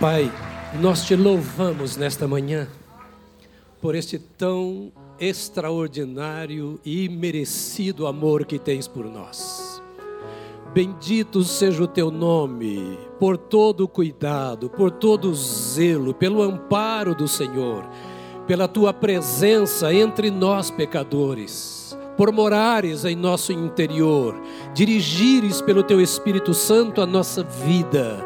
Pai, nós te louvamos nesta manhã por este tão extraordinário e merecido amor que tens por nós. Bendito seja o teu nome, por todo o cuidado, por todo o zelo, pelo amparo do Senhor, pela tua presença entre nós pecadores, por morares em nosso interior, dirigires pelo teu Espírito Santo a nossa vida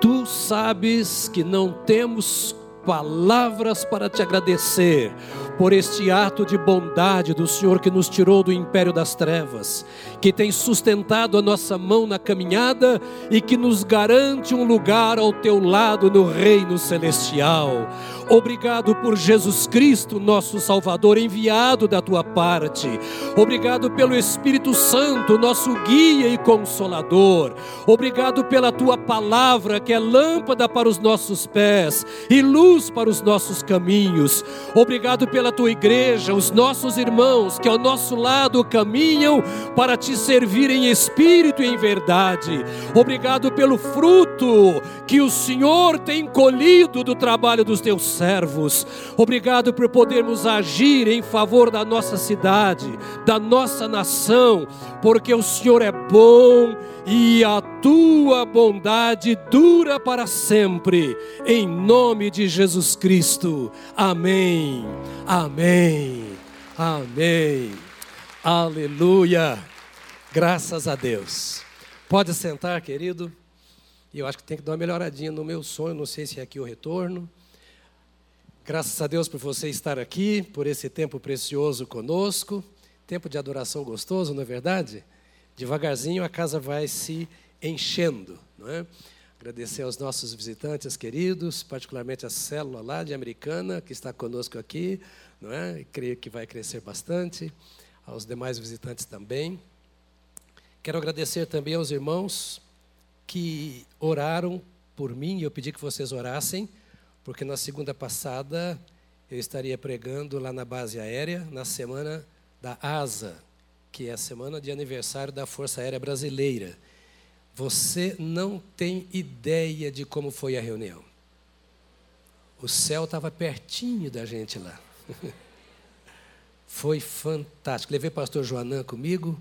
Tu sabes que não temos palavras para te agradecer por este ato de bondade do Senhor que nos tirou do império das trevas, que tem sustentado a nossa mão na caminhada e que nos garante um lugar ao teu lado no reino celestial. Obrigado por Jesus Cristo, nosso Salvador, enviado da tua parte. Obrigado pelo Espírito Santo, nosso guia e consolador. Obrigado pela tua palavra, que é lâmpada para os nossos pés e luz para os nossos caminhos. Obrigado pela tua igreja, os nossos irmãos que ao nosso lado caminham para te servir em espírito e em verdade. Obrigado pelo fruto que o Senhor tem colhido do trabalho dos teus servos. Obrigado por podermos agir em favor da nossa cidade, da nossa nação, porque o Senhor é bom e a tua bondade dura para sempre. Em nome de Jesus Cristo. Amém. Amém. Amém. Aleluia. Graças a Deus. Pode sentar, querido. Eu acho que tem que dar uma melhoradinha no meu sonho, não sei se é aqui o retorno. Graças a Deus por você estar aqui, por esse tempo precioso conosco. Tempo de adoração gostoso, não é verdade? Devagarzinho a casa vai se enchendo, não é? Agradecer aos nossos visitantes queridos, particularmente a célula lá de Americana, que está conosco aqui, não é? E creio que vai crescer bastante. Aos demais visitantes também. Quero agradecer também aos irmãos que oraram por mim, e eu pedi que vocês orassem porque na segunda passada eu estaria pregando lá na base aérea, na semana da ASA, que é a semana de aniversário da Força Aérea Brasileira. Você não tem ideia de como foi a reunião. O céu estava pertinho da gente lá. Foi fantástico. Levei o pastor Joanã comigo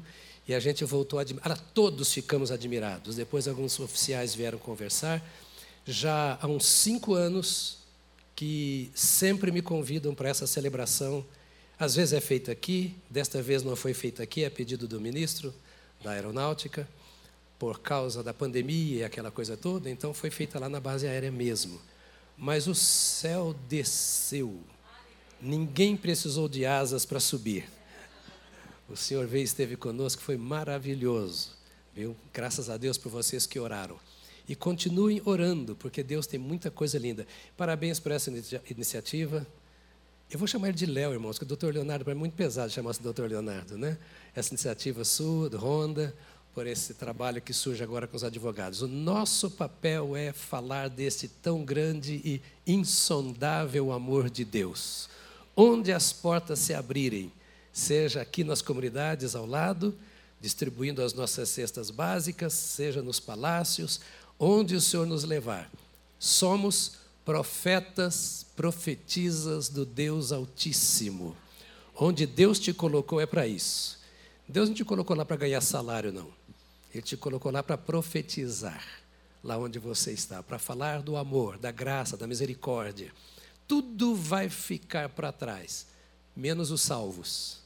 e a gente voltou a admirar. Todos ficamos admirados. Depois alguns oficiais vieram conversar já há uns cinco anos que sempre me convidam para essa celebração. Às vezes é feita aqui, desta vez não foi feita aqui, é pedido do ministro da Aeronáutica, por causa da pandemia e aquela coisa toda, então foi feita lá na base aérea mesmo. Mas o céu desceu. Ninguém precisou de asas para subir. O Senhor veio e esteve conosco, foi maravilhoso. Viu? Graças a Deus por vocês que oraram. E continuem orando, porque Deus tem muita coisa linda. Parabéns por essa iniciativa. Eu vou chamar ele de Léo, irmãos, porque o doutor Leonardo, é muito pesado chamar-se doutor Leonardo, né? Essa iniciativa sua, do Honda, por esse trabalho que surge agora com os advogados. O nosso papel é falar desse tão grande e insondável amor de Deus. Onde as portas se abrirem, seja aqui nas comunidades ao lado, distribuindo as nossas cestas básicas, seja nos palácios, onde o Senhor nos levar. Somos profetas, profetizas do Deus Altíssimo. Onde Deus te colocou é para isso. Deus não te colocou lá para ganhar salário, não. Ele te colocou lá para profetizar, lá onde você está, para falar do amor, da graça, da misericórdia. Tudo vai ficar para trás, menos os salvos.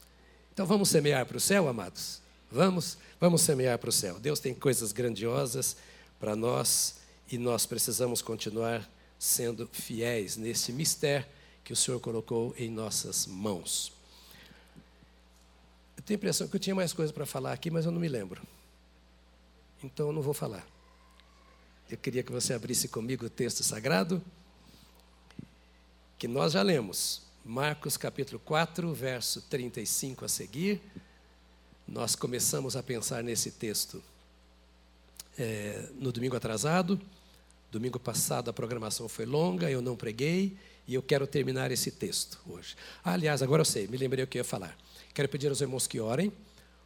Então vamos semear para o céu, amados? Vamos, vamos semear para o céu. Deus tem coisas grandiosas para nós e nós precisamos continuar sendo fiéis nesse mistério que o Senhor colocou em nossas mãos. Eu tenho a impressão que eu tinha mais coisas para falar aqui, mas eu não me lembro. Então eu não vou falar. Eu queria que você abrisse comigo o texto sagrado, que nós já lemos. Marcos capítulo 4, verso 35 a seguir. Nós começamos a pensar nesse texto é, no domingo atrasado. Domingo passado a programação foi longa, eu não preguei e eu quero terminar esse texto hoje. Ah, aliás, agora eu sei, me lembrei o que eu ia falar. Quero pedir aos irmãos que orem.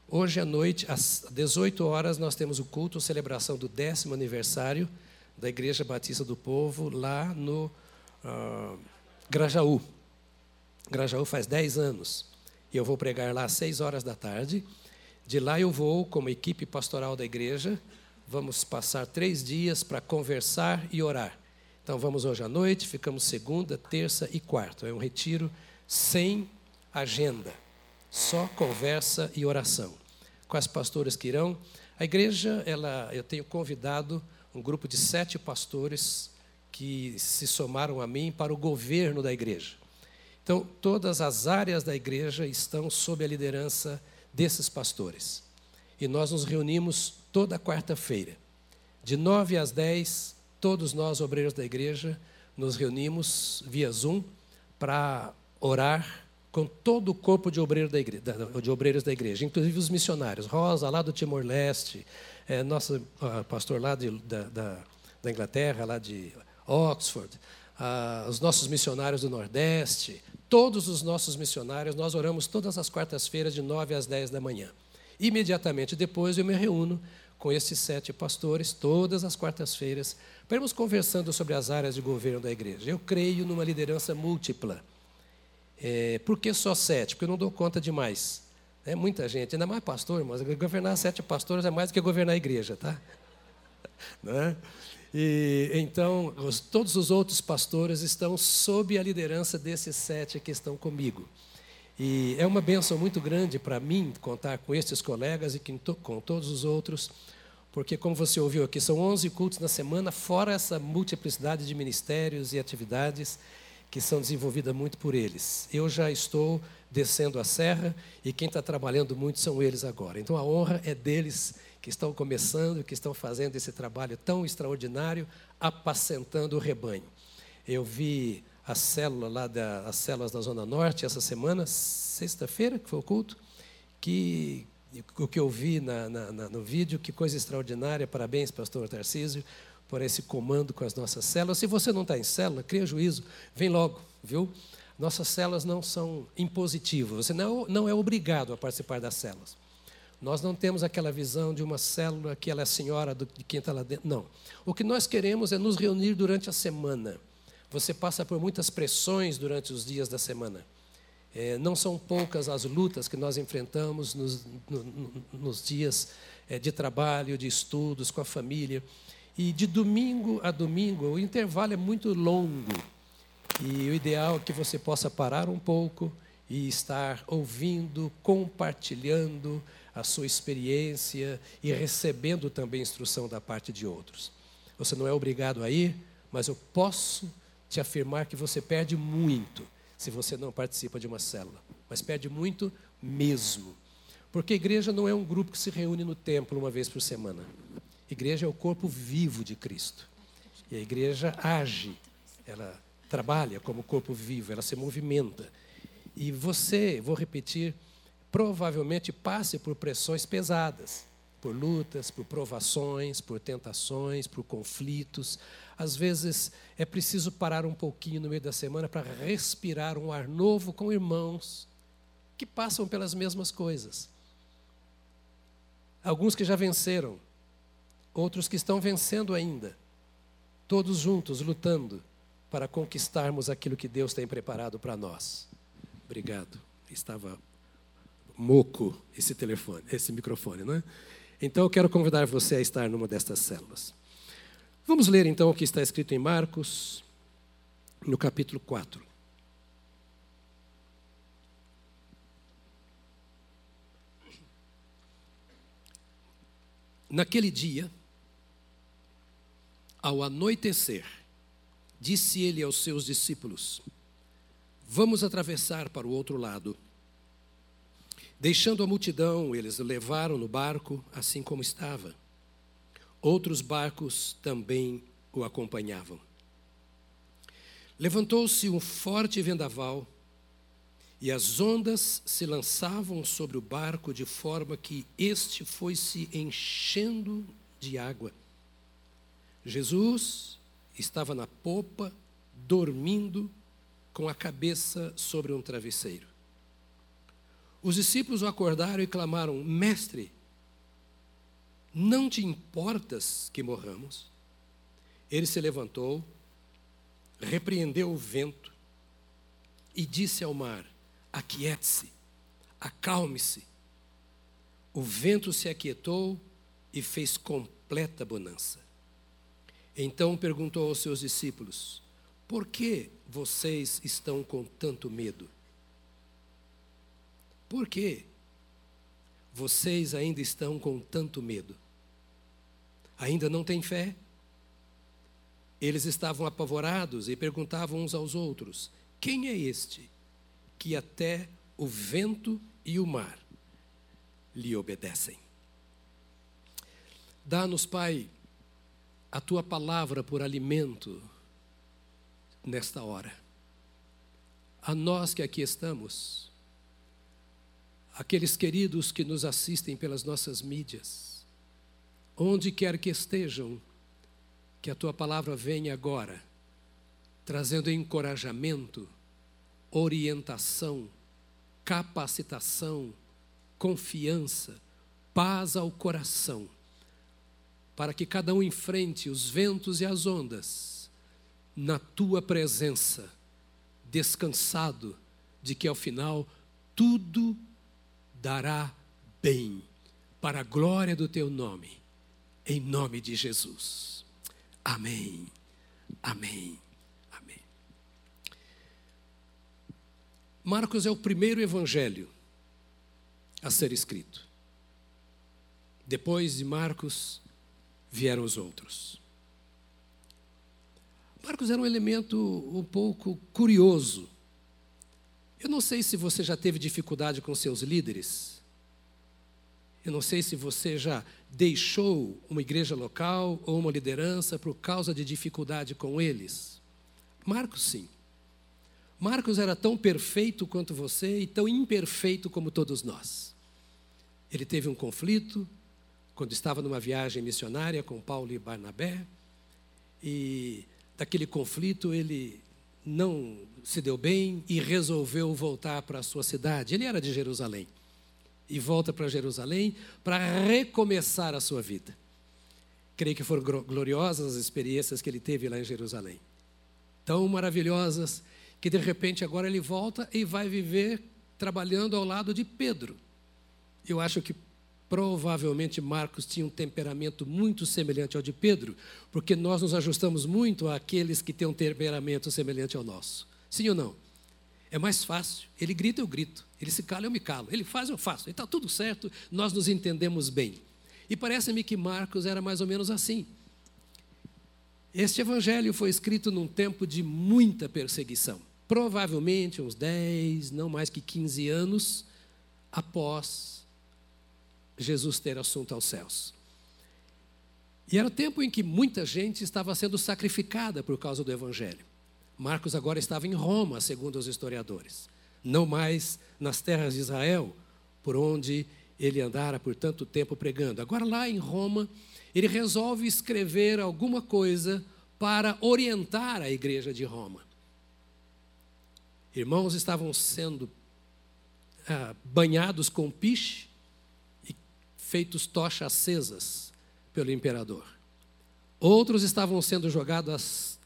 Hoje à noite, às 18 horas, nós temos o culto, celebração do décimo aniversário da Igreja Batista do Povo lá no uh, Grajaú. Grajaú faz 10 anos. E eu vou pregar lá às 6 horas da tarde. De lá eu vou, como equipe pastoral da igreja, vamos passar três dias para conversar e orar. Então vamos hoje à noite, ficamos segunda, terça e quarta. É um retiro sem agenda, só conversa e oração. Com as pastoras que irão, a igreja, ela, eu tenho convidado um grupo de sete pastores que se somaram a mim para o governo da igreja. Então, todas as áreas da igreja estão sob a liderança desses pastores. E nós nos reunimos toda quarta-feira. De nove às dez, todos nós, obreiros da igreja, nos reunimos via Zoom para orar com todo o corpo de, obreiro da igreja, de obreiros da igreja, inclusive os missionários. Rosa, lá do Timor-Leste, é, nosso pastor lá de, da, da, da, Inglaterra, lá de Oxford, os nossos missionários do Nordeste, todos os nossos missionários, nós oramos todas as quartas-feiras, de 9 às 10 da manhã. Imediatamente depois eu me reúno com esses sete pastores, todas as quartas-feiras, para irmos conversando sobre as áreas de governo da igreja. Eu creio numa liderança múltipla. É, por que só sete? Porque eu não dou conta de mais. É muita gente, ainda mais pastor, mas governar sete pastores é mais do que governar a igreja, tá? Não é? E, então, os, todos os outros pastores estão sob a liderança desses sete que estão comigo. E é uma benção muito grande para mim contar com estes colegas e com todos os outros, porque, como você ouviu aqui, são 11 cultos na semana, fora essa multiplicidade de ministérios e atividades que são desenvolvidas muito por eles. Eu já estou descendo a serra e quem está trabalhando muito são eles agora. Então a honra é deles que estão começando, que estão fazendo esse trabalho tão extraordinário, apacentando o rebanho. Eu vi a célula lá da, as células da Zona Norte essa semana, sexta-feira, que foi o culto, que o que eu vi na, na, na, no vídeo, que coisa extraordinária, parabéns, pastor Tarcísio, por esse comando com as nossas células. Se você não está em célula, cria juízo, vem logo, viu? Nossas células não são impositivas, você não, não é obrigado a participar das células. Nós não temos aquela visão de uma célula que ela é a senhora do, de quem está lá dentro. Não. O que nós queremos é nos reunir durante a semana. Você passa por muitas pressões durante os dias da semana. É, não são poucas as lutas que nós enfrentamos nos, no, nos dias é, de trabalho, de estudos, com a família. E de domingo a domingo, o intervalo é muito longo. E o ideal é que você possa parar um pouco e estar ouvindo, compartilhando a sua experiência e recebendo também instrução da parte de outros. Você não é obrigado a ir, mas eu posso te afirmar que você perde muito se você não participa de uma célula. Mas perde muito mesmo. Porque igreja não é um grupo que se reúne no templo uma vez por semana. Igreja é o corpo vivo de Cristo. E a igreja age, ela trabalha como corpo vivo, ela se movimenta. E você, vou repetir, provavelmente passe por pressões pesadas, por lutas, por provações, por tentações, por conflitos. Às vezes é preciso parar um pouquinho no meio da semana para respirar um ar novo com irmãos que passam pelas mesmas coisas. Alguns que já venceram, outros que estão vencendo ainda, todos juntos lutando para conquistarmos aquilo que Deus tem preparado para nós. Obrigado. Estava moco esse telefone, esse microfone, não é? Então eu quero convidar você a estar numa destas células. Vamos ler então o que está escrito em Marcos, no capítulo 4. Naquele dia, ao anoitecer, disse ele aos seus discípulos: Vamos atravessar para o outro lado. Deixando a multidão, eles o levaram no barco, assim como estava. Outros barcos também o acompanhavam. Levantou-se um forte vendaval e as ondas se lançavam sobre o barco de forma que este foi se enchendo de água. Jesus estava na popa, dormindo, com a cabeça sobre um travesseiro. Os discípulos o acordaram e clamaram: Mestre, não te importas que morramos? Ele se levantou, repreendeu o vento e disse ao mar: Aquiete-se, acalme-se. O vento se aquietou e fez completa bonança. Então perguntou aos seus discípulos: Por que vocês estão com tanto medo? Por que vocês ainda estão com tanto medo? Ainda não têm fé? Eles estavam apavorados e perguntavam uns aos outros: Quem é este que até o vento e o mar lhe obedecem? Dá-nos, Pai, a tua palavra por alimento nesta hora. A nós que aqui estamos, aqueles queridos que nos assistem pelas nossas mídias, onde quer que estejam, que a tua palavra venha agora, trazendo encorajamento, orientação, capacitação, confiança, paz ao coração, para que cada um enfrente os ventos e as ondas na tua presença, descansado de que ao final tudo dará bem, para a glória do teu nome, em nome de Jesus. Amém. Amém. Amém. Marcos é o primeiro evangelho a ser escrito. Depois de Marcos vieram os outros. Marcos era um elemento um pouco curioso eu não sei se você já teve dificuldade com seus líderes. Eu não sei se você já deixou uma igreja local ou uma liderança por causa de dificuldade com eles. Marcos, sim. Marcos era tão perfeito quanto você e tão imperfeito como todos nós. Ele teve um conflito quando estava numa viagem missionária com Paulo e Barnabé, e daquele conflito ele não se deu bem e resolveu voltar para a sua cidade. Ele era de Jerusalém. E volta para Jerusalém para recomeçar a sua vida. Creio que foram gloriosas as experiências que ele teve lá em Jerusalém. Tão maravilhosas que de repente agora ele volta e vai viver trabalhando ao lado de Pedro. Eu acho que Provavelmente Marcos tinha um temperamento muito semelhante ao de Pedro, porque nós nos ajustamos muito àqueles que têm um temperamento semelhante ao nosso. Sim ou não? É mais fácil. Ele grita, eu grito. Ele se cala, eu me calo. Ele faz, eu faço. Está tudo certo, nós nos entendemos bem. E parece-me que Marcos era mais ou menos assim. Este evangelho foi escrito num tempo de muita perseguição. Provavelmente uns 10, não mais que 15 anos após Jesus ter assunto aos céus. E era o tempo em que muita gente estava sendo sacrificada por causa do Evangelho. Marcos agora estava em Roma, segundo os historiadores, não mais nas terras de Israel, por onde ele andara por tanto tempo pregando. Agora, lá em Roma, ele resolve escrever alguma coisa para orientar a igreja de Roma. Irmãos estavam sendo ah, banhados com piche, feitos tochas acesas pelo imperador. Outros estavam sendo jogados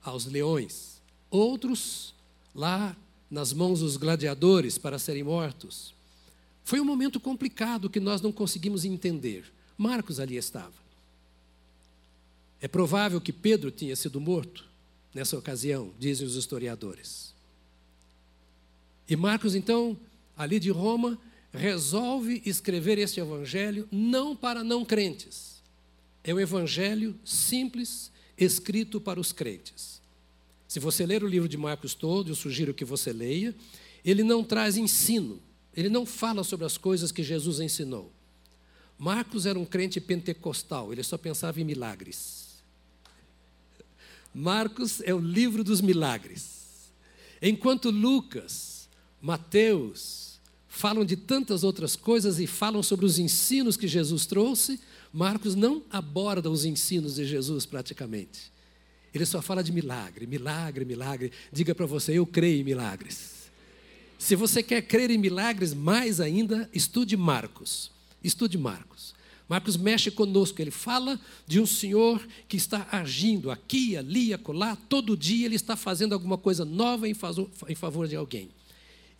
aos leões. Outros lá nas mãos dos gladiadores para serem mortos. Foi um momento complicado que nós não conseguimos entender. Marcos ali estava. É provável que Pedro tinha sido morto nessa ocasião, dizem os historiadores. E Marcos, então, ali de Roma, resolve escrever este evangelho não para não crentes. É um evangelho simples, escrito para os crentes. Se você ler o livro de Marcos todo, eu sugiro que você leia, ele não traz ensino, ele não fala sobre as coisas que Jesus ensinou. Marcos era um crente pentecostal, ele só pensava em milagres. Marcos é o livro dos milagres. Enquanto Lucas, Mateus, falam de tantas outras coisas e falam sobre os ensinos que Jesus trouxe, Marcos não aborda os ensinos de Jesus praticamente. Ele só fala de milagre, milagre, milagre. Diga para você, eu creio em milagres. Se você quer crer em milagres, mais ainda, estude Marcos. Estude Marcos. Marcos mexe conosco, ele fala de um Senhor que está agindo aqui, ali, acolá, todo dia ele está fazendo alguma coisa nova em favor de alguém.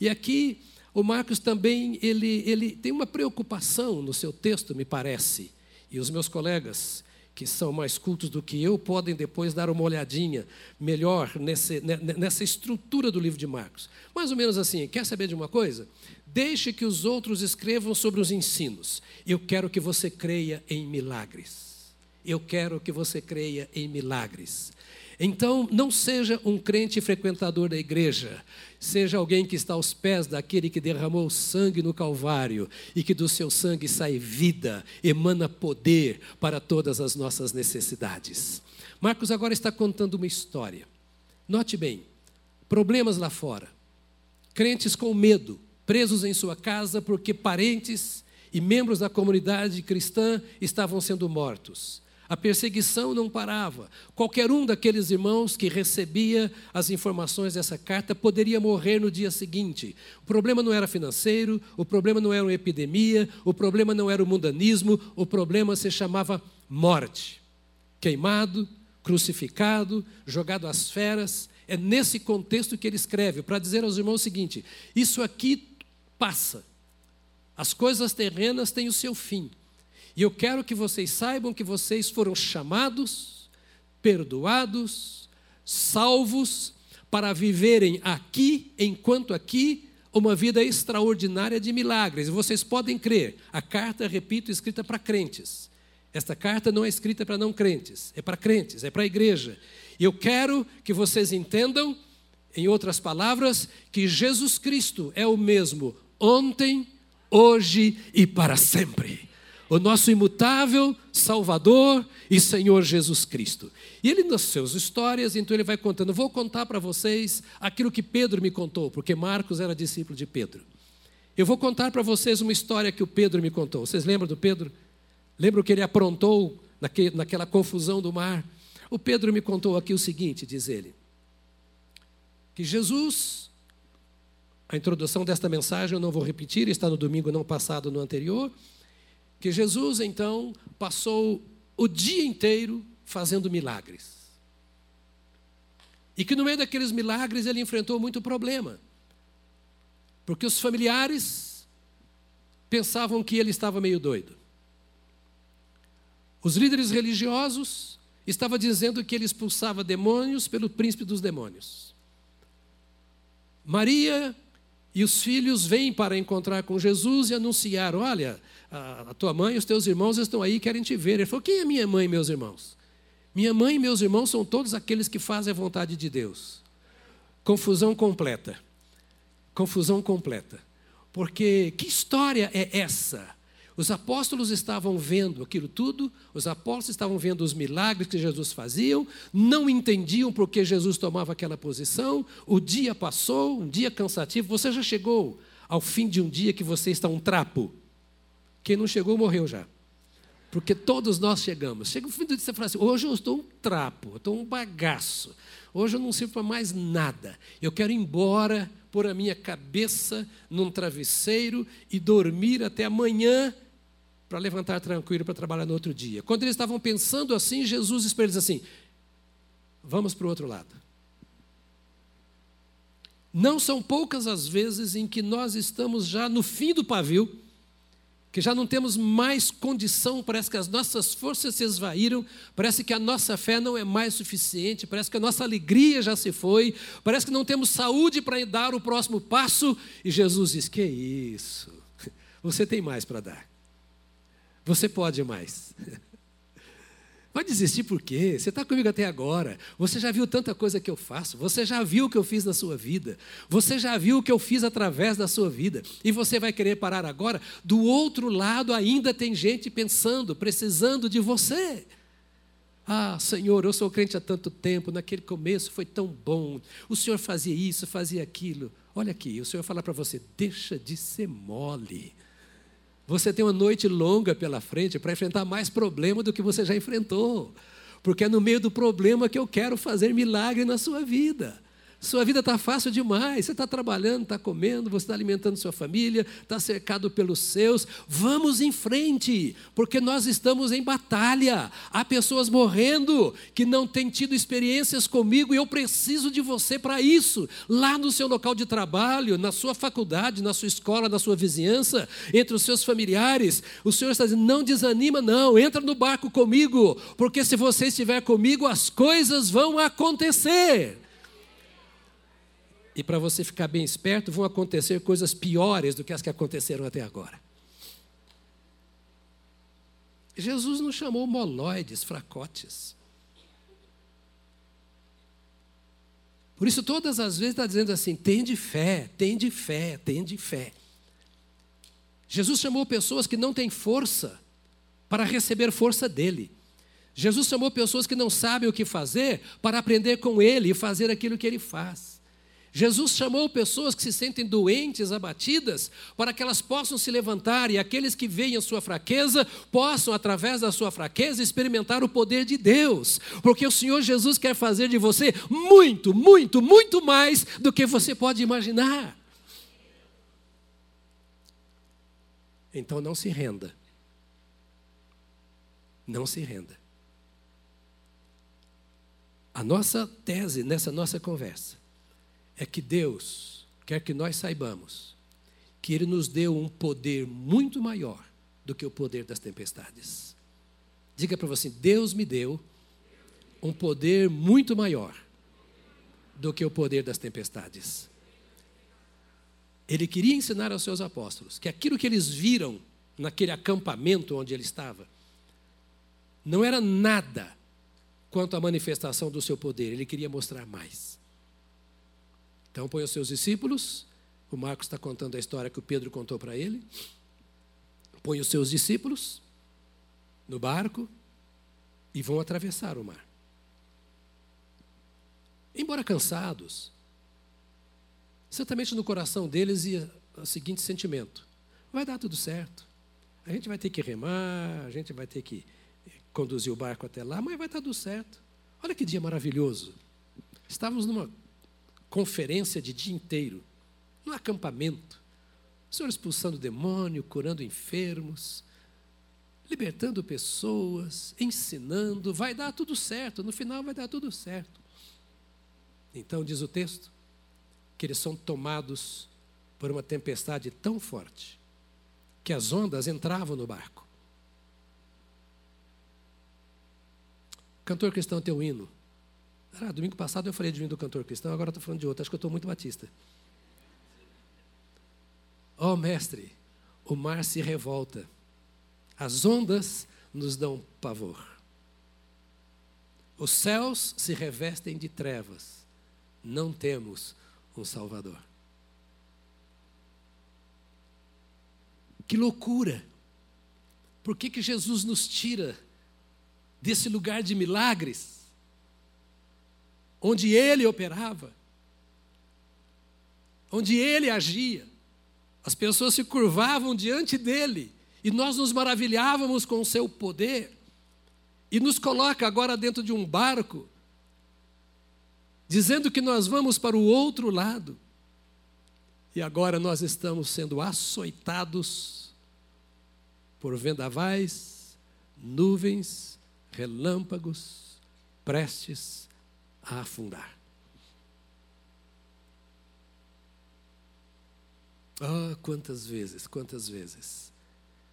E aqui o Marcos também ele, ele tem uma preocupação no seu texto, me parece, e os meus colegas que são mais cultos do que eu podem depois dar uma olhadinha melhor nesse, nessa estrutura do livro de Marcos. Mais ou menos assim, quer saber de uma coisa? Deixe que os outros escrevam sobre os ensinos. Eu quero que você creia em milagres. Eu quero que você creia em milagres. Então, não seja um crente frequentador da igreja, seja alguém que está aos pés daquele que derramou sangue no Calvário e que do seu sangue sai vida, emana poder para todas as nossas necessidades. Marcos agora está contando uma história. Note bem: problemas lá fora, crentes com medo, presos em sua casa porque parentes e membros da comunidade cristã estavam sendo mortos. A perseguição não parava. Qualquer um daqueles irmãos que recebia as informações dessa carta poderia morrer no dia seguinte. O problema não era financeiro, o problema não era uma epidemia, o problema não era o mundanismo, o problema se chamava morte. Queimado, crucificado, jogado às feras. É nesse contexto que ele escreve, para dizer aos irmãos o seguinte: isso aqui passa. As coisas terrenas têm o seu fim. E eu quero que vocês saibam que vocês foram chamados, perdoados, salvos, para viverem aqui, enquanto aqui, uma vida extraordinária de milagres. E vocês podem crer, a carta, repito, é escrita para crentes. Esta carta não é escrita para não crentes, é para crentes, é para a igreja. E eu quero que vocês entendam, em outras palavras, que Jesus Cristo é o mesmo ontem, hoje e para sempre o nosso imutável Salvador e Senhor Jesus Cristo. E ele, nas suas histórias, então ele vai contando. Vou contar para vocês aquilo que Pedro me contou, porque Marcos era discípulo de Pedro. Eu vou contar para vocês uma história que o Pedro me contou. Vocês lembram do Pedro? Lembram que ele aprontou naquela confusão do mar? O Pedro me contou aqui o seguinte: diz ele, que Jesus, a introdução desta mensagem eu não vou repetir, está no domingo não passado, no anterior que Jesus então passou o dia inteiro fazendo milagres. E que no meio daqueles milagres ele enfrentou muito problema. Porque os familiares pensavam que ele estava meio doido. Os líderes religiosos estavam dizendo que ele expulsava demônios pelo príncipe dos demônios. Maria e os filhos vêm para encontrar com Jesus e anunciar: Olha, a, tua mãe e os teus irmãos estão aí e querem te ver. Ele falou: Quem é minha mãe e meus irmãos? Minha mãe e meus irmãos são todos aqueles que fazem a vontade de Deus. Confusão completa. Confusão completa. Porque que história é essa? Os apóstolos estavam vendo aquilo tudo, os apóstolos estavam vendo os milagres que Jesus fazia, não entendiam por que Jesus tomava aquela posição. O dia passou, um dia cansativo. Você já chegou ao fim de um dia que você está um trapo? Quem não chegou, morreu já. Porque todos nós chegamos. Chega o fim do dia você fala assim: hoje eu estou um trapo, eu estou um bagaço. Hoje eu não sirvo para mais nada. Eu quero ir embora, pôr a minha cabeça num travesseiro e dormir até amanhã para levantar tranquilo para trabalhar no outro dia. Quando eles estavam pensando assim, Jesus disse para eles assim: vamos para o outro lado. Não são poucas as vezes em que nós estamos já no fim do pavio que já não temos mais condição, parece que as nossas forças se esvaíram, parece que a nossa fé não é mais suficiente, parece que a nossa alegria já se foi, parece que não temos saúde para dar o próximo passo, e Jesus diz: Que isso? Você tem mais para dar. Você pode mais. Vai desistir por quê? Você está comigo até agora. Você já viu tanta coisa que eu faço. Você já viu o que eu fiz na sua vida. Você já viu o que eu fiz através da sua vida. E você vai querer parar agora? Do outro lado ainda tem gente pensando, precisando de você. Ah, Senhor, eu sou crente há tanto tempo, naquele começo foi tão bom. O Senhor fazia isso, fazia aquilo. Olha aqui, o Senhor fala para você: deixa de ser mole. Você tem uma noite longa pela frente para enfrentar mais problema do que você já enfrentou. Porque é no meio do problema que eu quero fazer milagre na sua vida. Sua vida está fácil demais. Você está trabalhando, está comendo, você está alimentando sua família, está cercado pelos seus. Vamos em frente, porque nós estamos em batalha. Há pessoas morrendo que não têm tido experiências comigo e eu preciso de você para isso. Lá no seu local de trabalho, na sua faculdade, na sua escola, na sua vizinhança, entre os seus familiares. O Senhor está dizendo: não desanima, não. Entra no barco comigo, porque se você estiver comigo, as coisas vão acontecer. E para você ficar bem esperto, vão acontecer coisas piores do que as que aconteceram até agora. Jesus não chamou moloides, fracotes. Por isso, todas as vezes está dizendo assim: tem de fé, tem de fé, tem de fé. Jesus chamou pessoas que não têm força para receber força dele. Jesus chamou pessoas que não sabem o que fazer para aprender com ele e fazer aquilo que ele faz. Jesus chamou pessoas que se sentem doentes, abatidas, para que elas possam se levantar e aqueles que veem a sua fraqueza possam, através da sua fraqueza, experimentar o poder de Deus, porque o Senhor Jesus quer fazer de você muito, muito, muito mais do que você pode imaginar. Então não se renda. Não se renda. A nossa tese nessa nossa conversa é que Deus quer que nós saibamos que Ele nos deu um poder muito maior do que o poder das tempestades. Diga para você: Deus me deu um poder muito maior do que o poder das tempestades. Ele queria ensinar aos seus apóstolos que aquilo que eles viram naquele acampamento onde ele estava não era nada quanto à manifestação do seu poder, ele queria mostrar mais. Então põe os seus discípulos. O Marcos está contando a história que o Pedro contou para ele. Põe os seus discípulos no barco e vão atravessar o mar. Embora cansados, certamente no coração deles ia o seguinte sentimento: vai dar tudo certo. A gente vai ter que remar, a gente vai ter que conduzir o barco até lá, mas vai dar tudo certo. Olha que dia maravilhoso. Estávamos numa conferência de dia inteiro, no acampamento. O Senhor expulsando demônio, curando enfermos, libertando pessoas, ensinando, vai dar tudo certo, no final vai dar tudo certo. Então, diz o texto, que eles são tomados por uma tempestade tão forte que as ondas entravam no barco. Cantor cristão tem um hino ah, domingo passado eu falei de mim do cantor cristão, agora estou falando de outro. Acho que eu estou muito batista. Ó oh, mestre, o mar se revolta, as ondas nos dão pavor. Os céus se revestem de trevas, não temos um Salvador. Que loucura! Por que, que Jesus nos tira desse lugar de milagres? Onde ele operava, onde ele agia. As pessoas se curvavam diante dele e nós nos maravilhávamos com o seu poder. E nos coloca agora dentro de um barco, dizendo que nós vamos para o outro lado. E agora nós estamos sendo açoitados por vendavais, nuvens, relâmpagos, prestes a afundar. Ah, oh, quantas vezes, quantas vezes.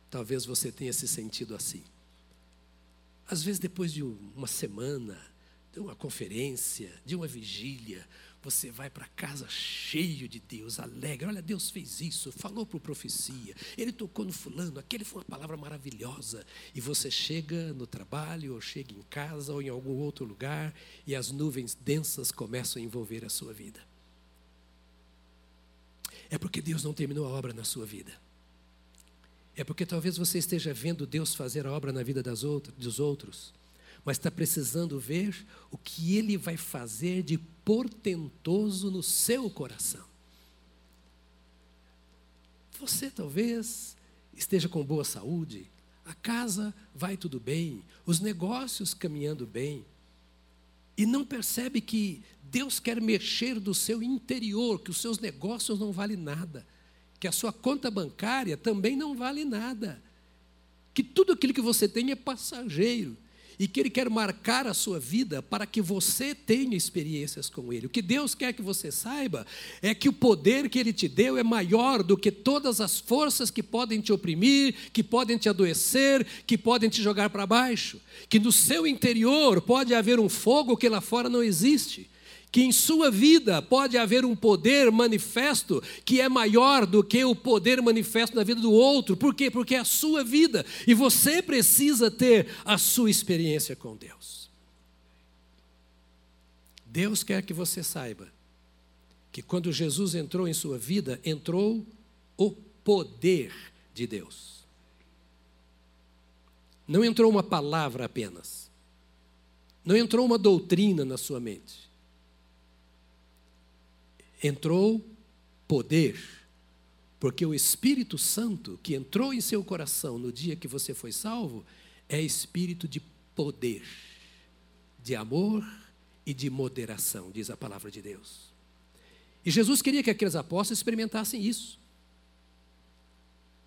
Talvez você tenha se sentido assim. Às vezes, depois de uma semana, de uma conferência, de uma vigília, você vai para casa cheio de Deus, alegre. Olha, Deus fez isso, falou por profecia, ele tocou no fulano, aquele foi uma palavra maravilhosa. E você chega no trabalho, ou chega em casa, ou em algum outro lugar, e as nuvens densas começam a envolver a sua vida. É porque Deus não terminou a obra na sua vida. É porque talvez você esteja vendo Deus fazer a obra na vida das outras, dos outros mas está precisando ver o que ele vai fazer de portentoso no seu coração. Você talvez esteja com boa saúde, a casa vai tudo bem, os negócios caminhando bem, e não percebe que Deus quer mexer do seu interior, que os seus negócios não valem nada, que a sua conta bancária também não vale nada, que tudo aquilo que você tem é passageiro e que Ele quer marcar a sua vida para que você tenha experiências com Ele. O que Deus quer que você saiba é que o poder que Ele te deu é maior do que todas as forças que podem te oprimir, que podem te adoecer, que podem te jogar para baixo. Que no seu interior pode haver um fogo que lá fora não existe que em sua vida pode haver um poder manifesto que é maior do que o poder manifesto na vida do outro. Por quê? Porque é a sua vida e você precisa ter a sua experiência com Deus. Deus quer que você saiba que quando Jesus entrou em sua vida, entrou o poder de Deus. Não entrou uma palavra apenas. Não entrou uma doutrina na sua mente entrou poder, porque o Espírito Santo que entrou em seu coração no dia que você foi salvo é espírito de poder, de amor e de moderação, diz a palavra de Deus. E Jesus queria que aqueles apóstolos experimentassem isso.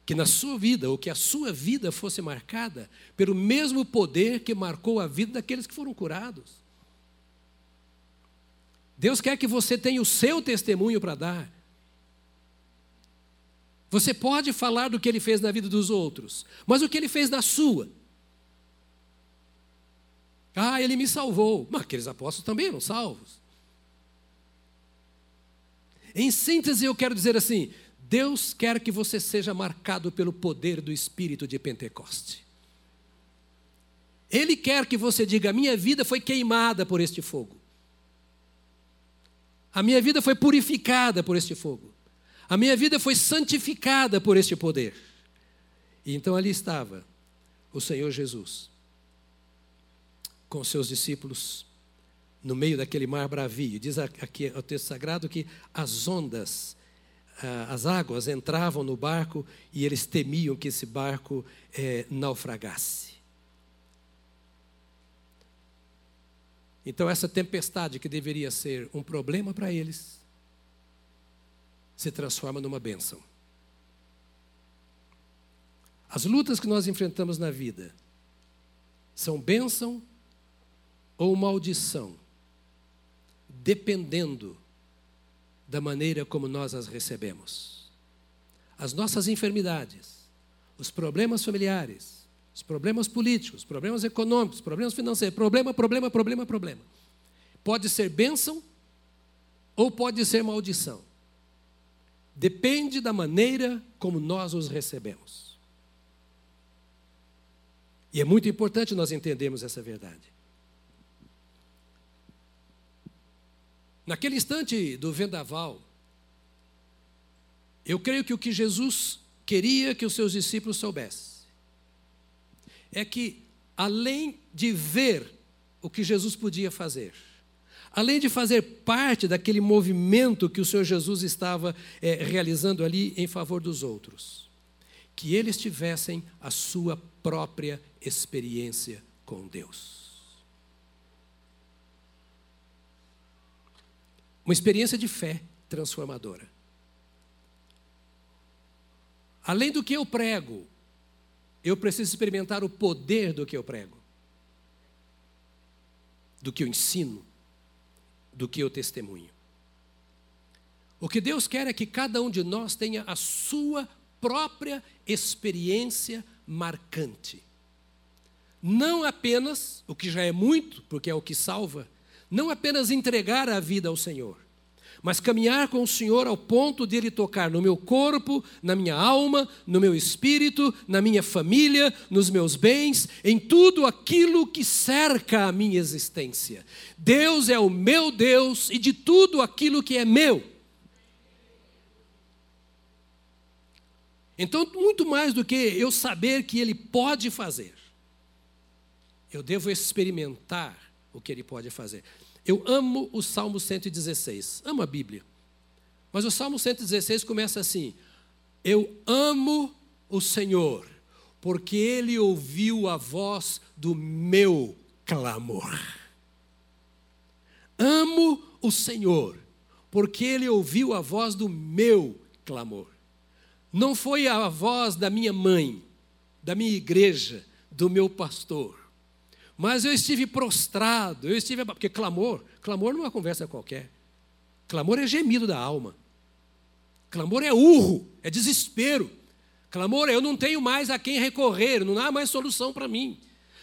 Que na sua vida, ou que a sua vida fosse marcada pelo mesmo poder que marcou a vida daqueles que foram curados. Deus quer que você tenha o seu testemunho para dar. Você pode falar do que ele fez na vida dos outros, mas o que ele fez na sua? Ah, ele me salvou. Mas aqueles apóstolos também eram salvos. Em síntese, eu quero dizer assim: Deus quer que você seja marcado pelo poder do Espírito de Pentecoste. Ele quer que você diga: minha vida foi queimada por este fogo. A minha vida foi purificada por este fogo. A minha vida foi santificada por este poder. E então ali estava o Senhor Jesus, com seus discípulos, no meio daquele mar bravio. Diz aqui o texto sagrado que as ondas, ah, as águas entravam no barco e eles temiam que esse barco eh, naufragasse. Então, essa tempestade que deveria ser um problema para eles, se transforma numa bênção. As lutas que nós enfrentamos na vida são bênção ou maldição, dependendo da maneira como nós as recebemos. As nossas enfermidades, os problemas familiares, os problemas políticos, os problemas econômicos, os problemas financeiros, problema, problema, problema, problema. Pode ser bênção ou pode ser maldição. Depende da maneira como nós os recebemos. E é muito importante nós entendermos essa verdade. Naquele instante do vendaval, eu creio que o que Jesus queria que os seus discípulos soubessem é que, além de ver o que Jesus podia fazer, além de fazer parte daquele movimento que o Senhor Jesus estava é, realizando ali em favor dos outros, que eles tivessem a sua própria experiência com Deus. Uma experiência de fé transformadora. Além do que eu prego, eu preciso experimentar o poder do que eu prego, do que eu ensino, do que eu testemunho. O que Deus quer é que cada um de nós tenha a sua própria experiência marcante. Não apenas, o que já é muito, porque é o que salva, não apenas entregar a vida ao Senhor, mas caminhar com o Senhor ao ponto de Ele tocar no meu corpo, na minha alma, no meu espírito, na minha família, nos meus bens, em tudo aquilo que cerca a minha existência. Deus é o meu Deus e de tudo aquilo que é meu. Então, muito mais do que eu saber que Ele pode fazer, eu devo experimentar o que Ele pode fazer. Eu amo o Salmo 116, amo a Bíblia. Mas o Salmo 116 começa assim: Eu amo o Senhor, porque Ele ouviu a voz do meu clamor. Amo o Senhor, porque Ele ouviu a voz do meu clamor. Não foi a voz da minha mãe, da minha igreja, do meu pastor. Mas eu estive prostrado, eu estive. Porque clamor, clamor não é uma conversa qualquer. Clamor é gemido da alma. Clamor é urro, é desespero. Clamor é eu não tenho mais a quem recorrer, não há mais solução para mim.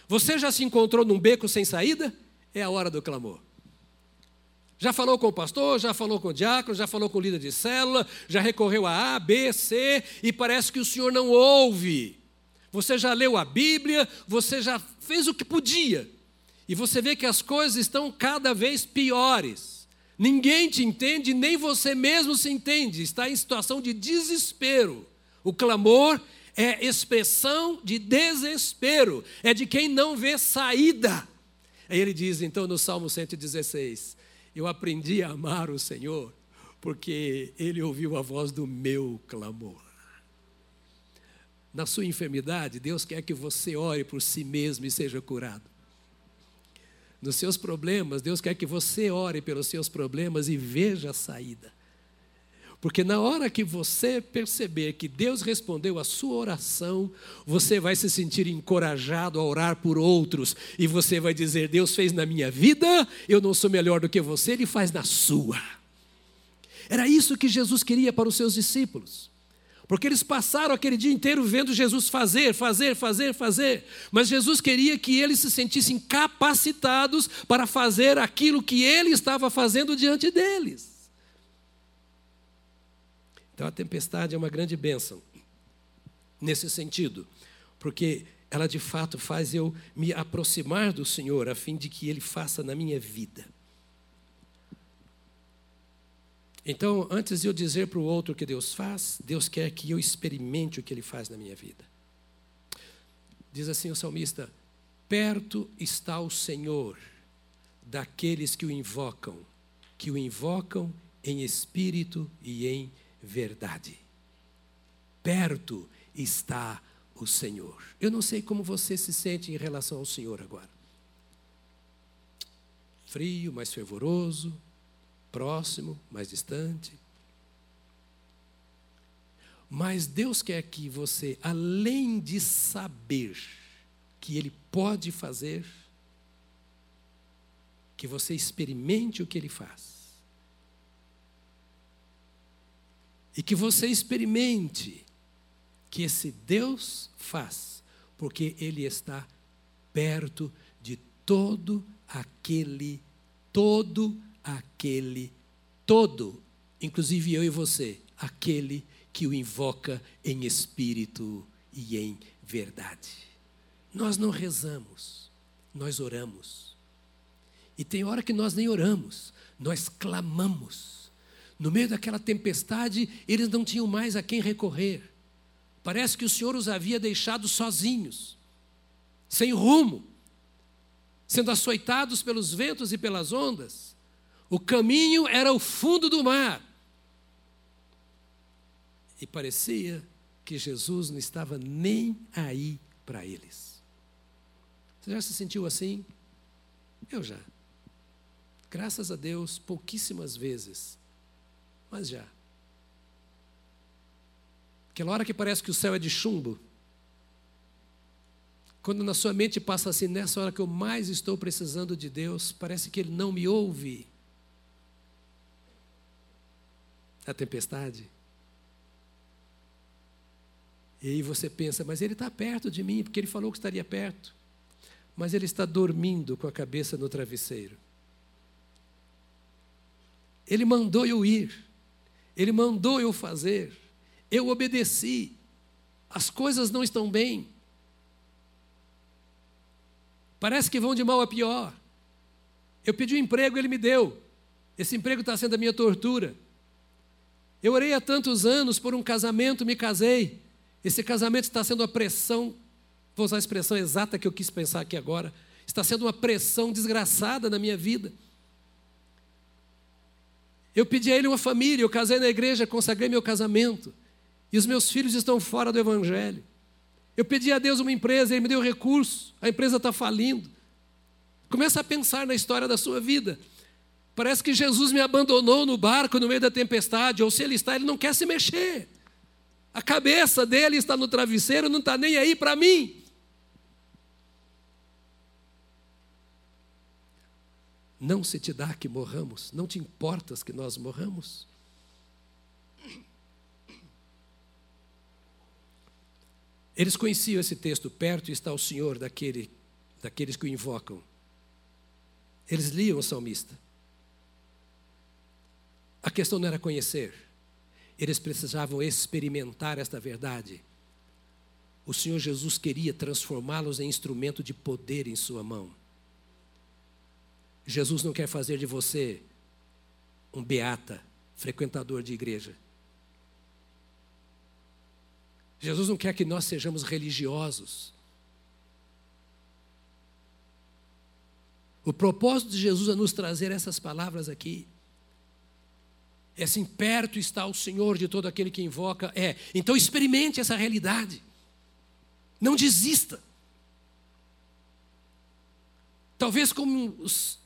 Você já se encontrou num beco sem saída? É a hora do clamor. Já falou com o pastor, já falou com o diácono, já falou com o líder de célula, já recorreu a A, B, C e parece que o senhor não ouve. Você já leu a Bíblia, você já fez o que podia. E você vê que as coisas estão cada vez piores. Ninguém te entende, nem você mesmo se entende. Está em situação de desespero. O clamor é expressão de desespero, é de quem não vê saída. Aí ele diz então no Salmo 116: Eu aprendi a amar o Senhor, porque ele ouviu a voz do meu clamor. Na sua enfermidade, Deus quer que você ore por si mesmo e seja curado. Nos seus problemas, Deus quer que você ore pelos seus problemas e veja a saída. Porque na hora que você perceber que Deus respondeu a sua oração, você vai se sentir encorajado a orar por outros. E você vai dizer: Deus fez na minha vida, eu não sou melhor do que você, Ele faz na sua. Era isso que Jesus queria para os seus discípulos. Porque eles passaram aquele dia inteiro vendo Jesus fazer, fazer, fazer, fazer. Mas Jesus queria que eles se sentissem capacitados para fazer aquilo que ele estava fazendo diante deles. Então a tempestade é uma grande bênção nesse sentido, porque ela de fato faz eu me aproximar do Senhor a fim de que Ele faça na minha vida. Então, antes de eu dizer para o outro o que Deus faz, Deus quer que eu experimente o que Ele faz na minha vida. Diz assim o salmista: Perto está o Senhor daqueles que o invocam, que o invocam em espírito e em verdade. Perto está o Senhor. Eu não sei como você se sente em relação ao Senhor agora. Frio, mais fervoroso, próximo, mais distante. Mas Deus quer que você, além de saber que Ele pode fazer, que você experimente o que Ele faz. E que você experimente que esse Deus faz, porque Ele está perto de todo aquele, todo aquele, todo, inclusive eu e você, aquele que o invoca em espírito e em verdade. Nós não rezamos, nós oramos. E tem hora que nós nem oramos, nós clamamos. No meio daquela tempestade, eles não tinham mais a quem recorrer. Parece que o Senhor os havia deixado sozinhos, sem rumo, sendo açoitados pelos ventos e pelas ondas. O caminho era o fundo do mar. E parecia que Jesus não estava nem aí para eles. Você já se sentiu assim? Eu já. Graças a Deus, pouquíssimas vezes mas já. Aquela hora que parece que o céu é de chumbo. Quando na sua mente passa assim, nessa hora que eu mais estou precisando de Deus, parece que Ele não me ouve. A tempestade. E aí você pensa, mas Ele está perto de mim, porque Ele falou que estaria perto. Mas Ele está dormindo com a cabeça no travesseiro. Ele mandou eu ir. Ele mandou eu fazer, eu obedeci, as coisas não estão bem. Parece que vão de mal a pior. Eu pedi um emprego, ele me deu. Esse emprego está sendo a minha tortura. Eu orei há tantos anos por um casamento, me casei. Esse casamento está sendo a pressão, vou usar a expressão exata que eu quis pensar aqui agora, está sendo uma pressão desgraçada na minha vida. Eu pedi a ele uma família, eu casei na igreja, consagrei meu casamento. E os meus filhos estão fora do Evangelho. Eu pedi a Deus uma empresa, ele me deu recurso, a empresa está falindo. Começa a pensar na história da sua vida. Parece que Jesus me abandonou no barco no meio da tempestade, ou se ele está, ele não quer se mexer. A cabeça dele está no travesseiro, não está nem aí para mim. Não se te dá que morramos, não te importas que nós morramos. Eles conheciam esse texto, perto está o Senhor daquele, daqueles que o invocam. Eles liam o salmista. A questão não era conhecer, eles precisavam experimentar esta verdade. O Senhor Jesus queria transformá-los em instrumento de poder em Sua mão. Jesus não quer fazer de você um beata, frequentador de igreja. Jesus não quer que nós sejamos religiosos. O propósito de Jesus é nos trazer essas palavras aqui. É assim, perto está o Senhor de todo aquele que invoca. É, então experimente essa realidade. Não desista. Talvez como os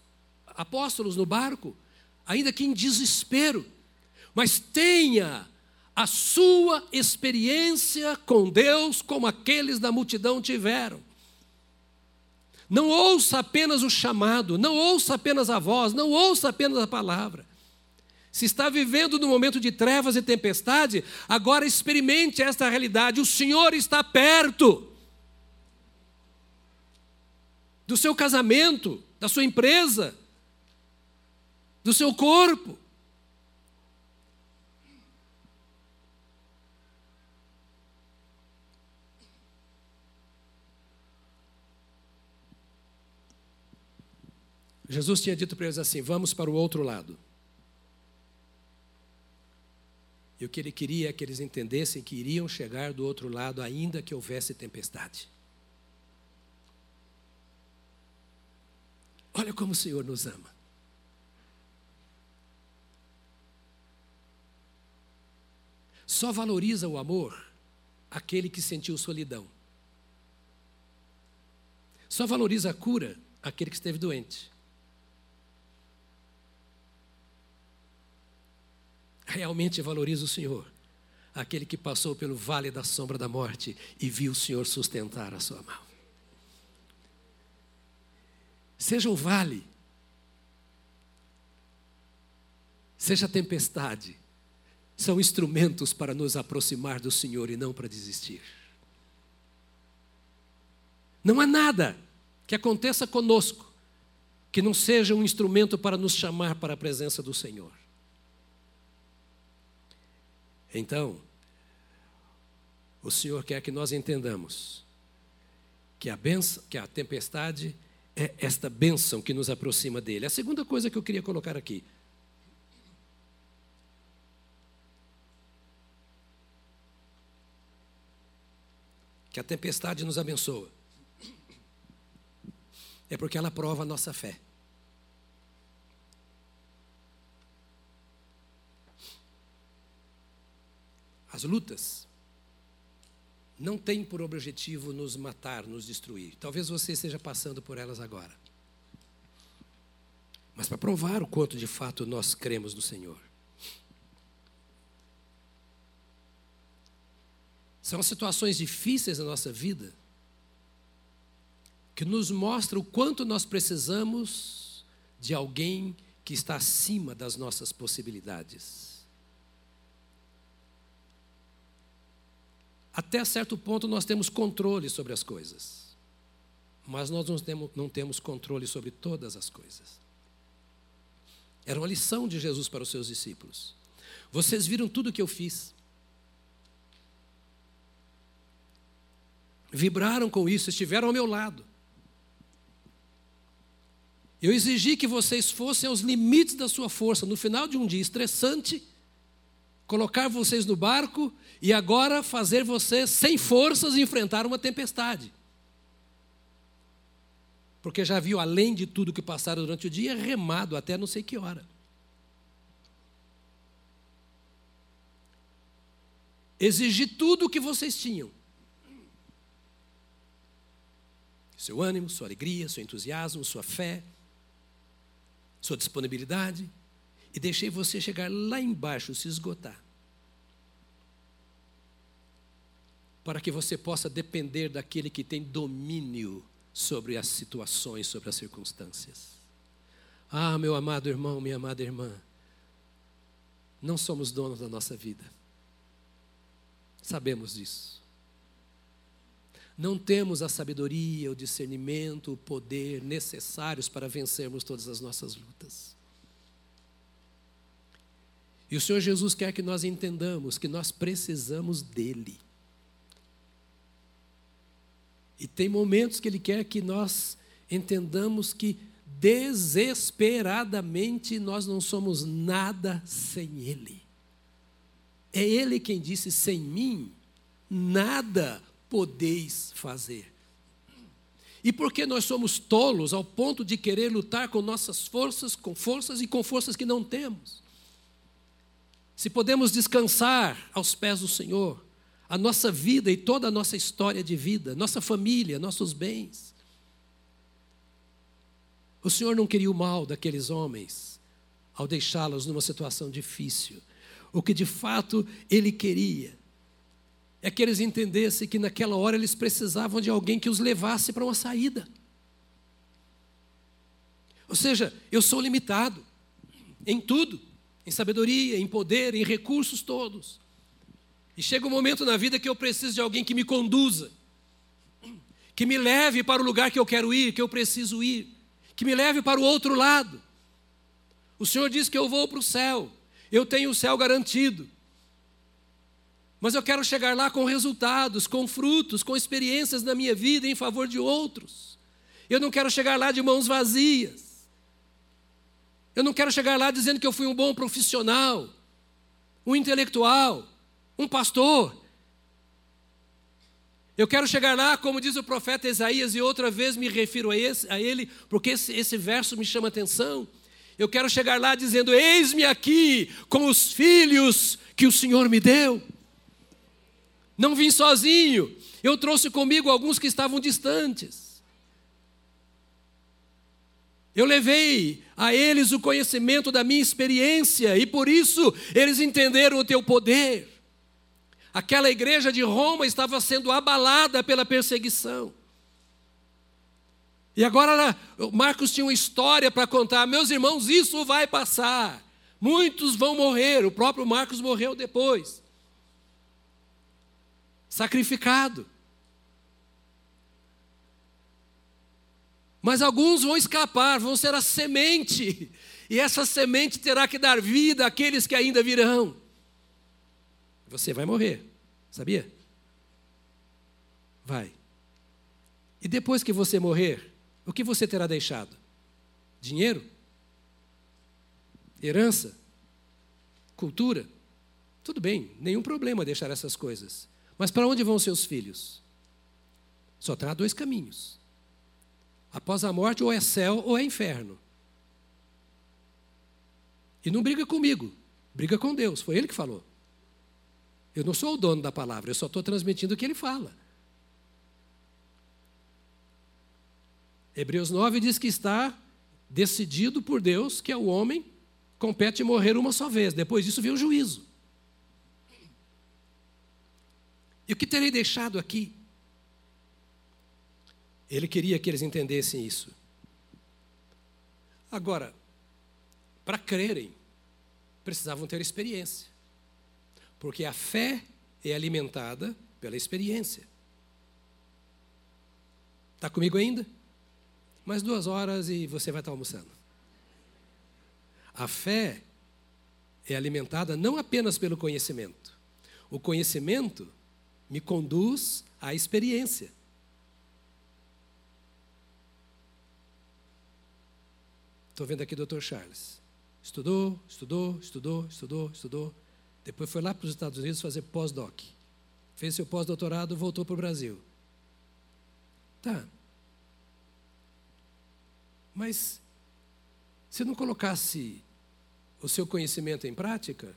apóstolos no barco, ainda que em desespero, mas tenha a sua experiência com Deus como aqueles da multidão tiveram. Não ouça apenas o chamado, não ouça apenas a voz, não ouça apenas a palavra. Se está vivendo no momento de trevas e tempestade, agora experimente esta realidade. O Senhor está perto do seu casamento, da sua empresa, do seu corpo. Jesus tinha dito para eles assim: vamos para o outro lado. E o que ele queria é que eles entendessem que iriam chegar do outro lado, ainda que houvesse tempestade. Olha como o Senhor nos ama. Só valoriza o amor aquele que sentiu solidão. Só valoriza a cura aquele que esteve doente. Realmente valoriza o Senhor, aquele que passou pelo vale da sombra da morte e viu o Senhor sustentar a sua mão. Seja o vale, seja a tempestade, são instrumentos para nos aproximar do Senhor e não para desistir. Não há nada que aconteça conosco que não seja um instrumento para nos chamar para a presença do Senhor. Então, o Senhor quer que nós entendamos que a, benção, que a tempestade é esta bênção que nos aproxima dele. A segunda coisa que eu queria colocar aqui. Que a tempestade nos abençoa. É porque ela prova a nossa fé. As lutas não têm por objetivo nos matar, nos destruir. Talvez você esteja passando por elas agora. Mas para provar o quanto de fato nós cremos no Senhor. São situações difíceis na nossa vida que nos mostram o quanto nós precisamos de alguém que está acima das nossas possibilidades. Até certo ponto nós temos controle sobre as coisas, mas nós não temos, controle sobre todas as coisas. Era uma lição de Jesus para os seus discípulos. Vocês viram tudo o que eu fiz. Vibraram com isso, estiveram ao meu lado. Eu exigi que vocês fossem aos limites da sua força. No final de um dia estressante, colocar vocês no barco e agora fazer vocês, sem forças, enfrentar uma tempestade. Porque já viu, além de tudo que passaram durante o dia, remado até não sei que hora. Exigi tudo o que vocês tinham. Seu ânimo, sua alegria, seu entusiasmo, sua fé. sua disponibilidade e deixei você chegar lá embaixo, se esgotar. Para que você possa depender daquele que tem domínio sobre as situações, sobre as circunstâncias. Ah, meu amado irmão, minha amada irmã, não somos donos da nossa vida. Sabemos disso. Não temos a sabedoria, o discernimento, o poder necessários para vencermos todas as nossas lutas. E o Senhor Jesus quer que nós entendamos que nós precisamos dEle. E tem momentos que Ele quer que nós entendamos que desesperadamente nós não somos nada sem Ele. É Ele quem disse: sem mim, nada podeis fazer. E porque nós somos tolos ao ponto de querer lutar com nossas forças, com forças e com forças que não temos. Se podemos descansar aos pés do Senhor, a nossa vida e toda a nossa história de vida, nossa família, nossos bens. O Senhor não queria o mal daqueles homens ao deixá-los numa situação difícil. O que de fato Ele queria é que eles entendessem que naquela hora eles precisavam de alguém que os levasse para uma saída. Ou seja, eu sou limitado em tudo, em sabedoria, em poder, em recursos todos. E chega um momento na vida que eu preciso de alguém que me conduza, que me leve para o lugar que eu quero ir, que eu preciso ir, que me leve para o outro lado. O Senhor diz que eu vou para o céu, eu tenho o céu garantido. Mas eu quero chegar lá com resultados, com frutos, com experiências na minha vida em favor de outros. Eu não quero chegar lá de mãos vazias. Eu não quero chegar lá dizendo que eu fui um bom profissional, um intelectual, um pastor. Eu quero chegar lá, como diz o profeta Isaías, e outra vez me refiro a, esse, a ele, porque esse, esse verso me chama atenção. Eu quero chegar lá dizendo: Eis-me aqui com os filhos que o Senhor me deu. Não vim sozinho, eu trouxe comigo alguns que estavam distantes. Eu levei a eles o conhecimento da minha experiência e por isso eles entenderam o teu poder. Aquela igreja de Roma estava sendo abalada pela perseguição. E agora Marcos tinha uma história para contar. Meus irmãos, isso vai passar. Muitos vão morrer. O próprio Marcos morreu depois sacrificado. Mas alguns vão escapar, vão ser a semente, e essa semente terá que dar vida àqueles que ainda virão. Você vai morrer, sabia? Vai. E depois que você morrer, o que você terá deixado? Dinheiro? Herança? Cultura? Tudo bem, nenhum problema deixar essas coisas. Mas para onde vão seus filhos? Só terá dois caminhos. Após a morte, ou é céu ou é inferno. E não briga comigo, briga com Deus, foi Ele que falou. Eu não sou o dono da palavra, eu só estou transmitindo o que Ele fala. Hebreus 9 diz que está decidido por Deus que é o homem compete morrer uma só vez, depois disso vem o juízo. E o que terei deixado aqui? Ele queria que eles entendessem isso. Agora, para crerem, precisavam ter experiência. Porque a fé é alimentada pela experiência. Está comigo ainda? Mais duas horas e você vai estar almoçando. A fé é alimentada não apenas pelo conhecimento. O conhecimento me conduz à experiência. Estou vendo aqui o Dr. Charles. Estudou, estudou, estudou, estudou, estudou. Depois foi lá para os Estados Unidos fazer pós-doc. Fez seu pós-doutorado, voltou para o Brasil. Tá. Mas se não colocasse o seu conhecimento em prática,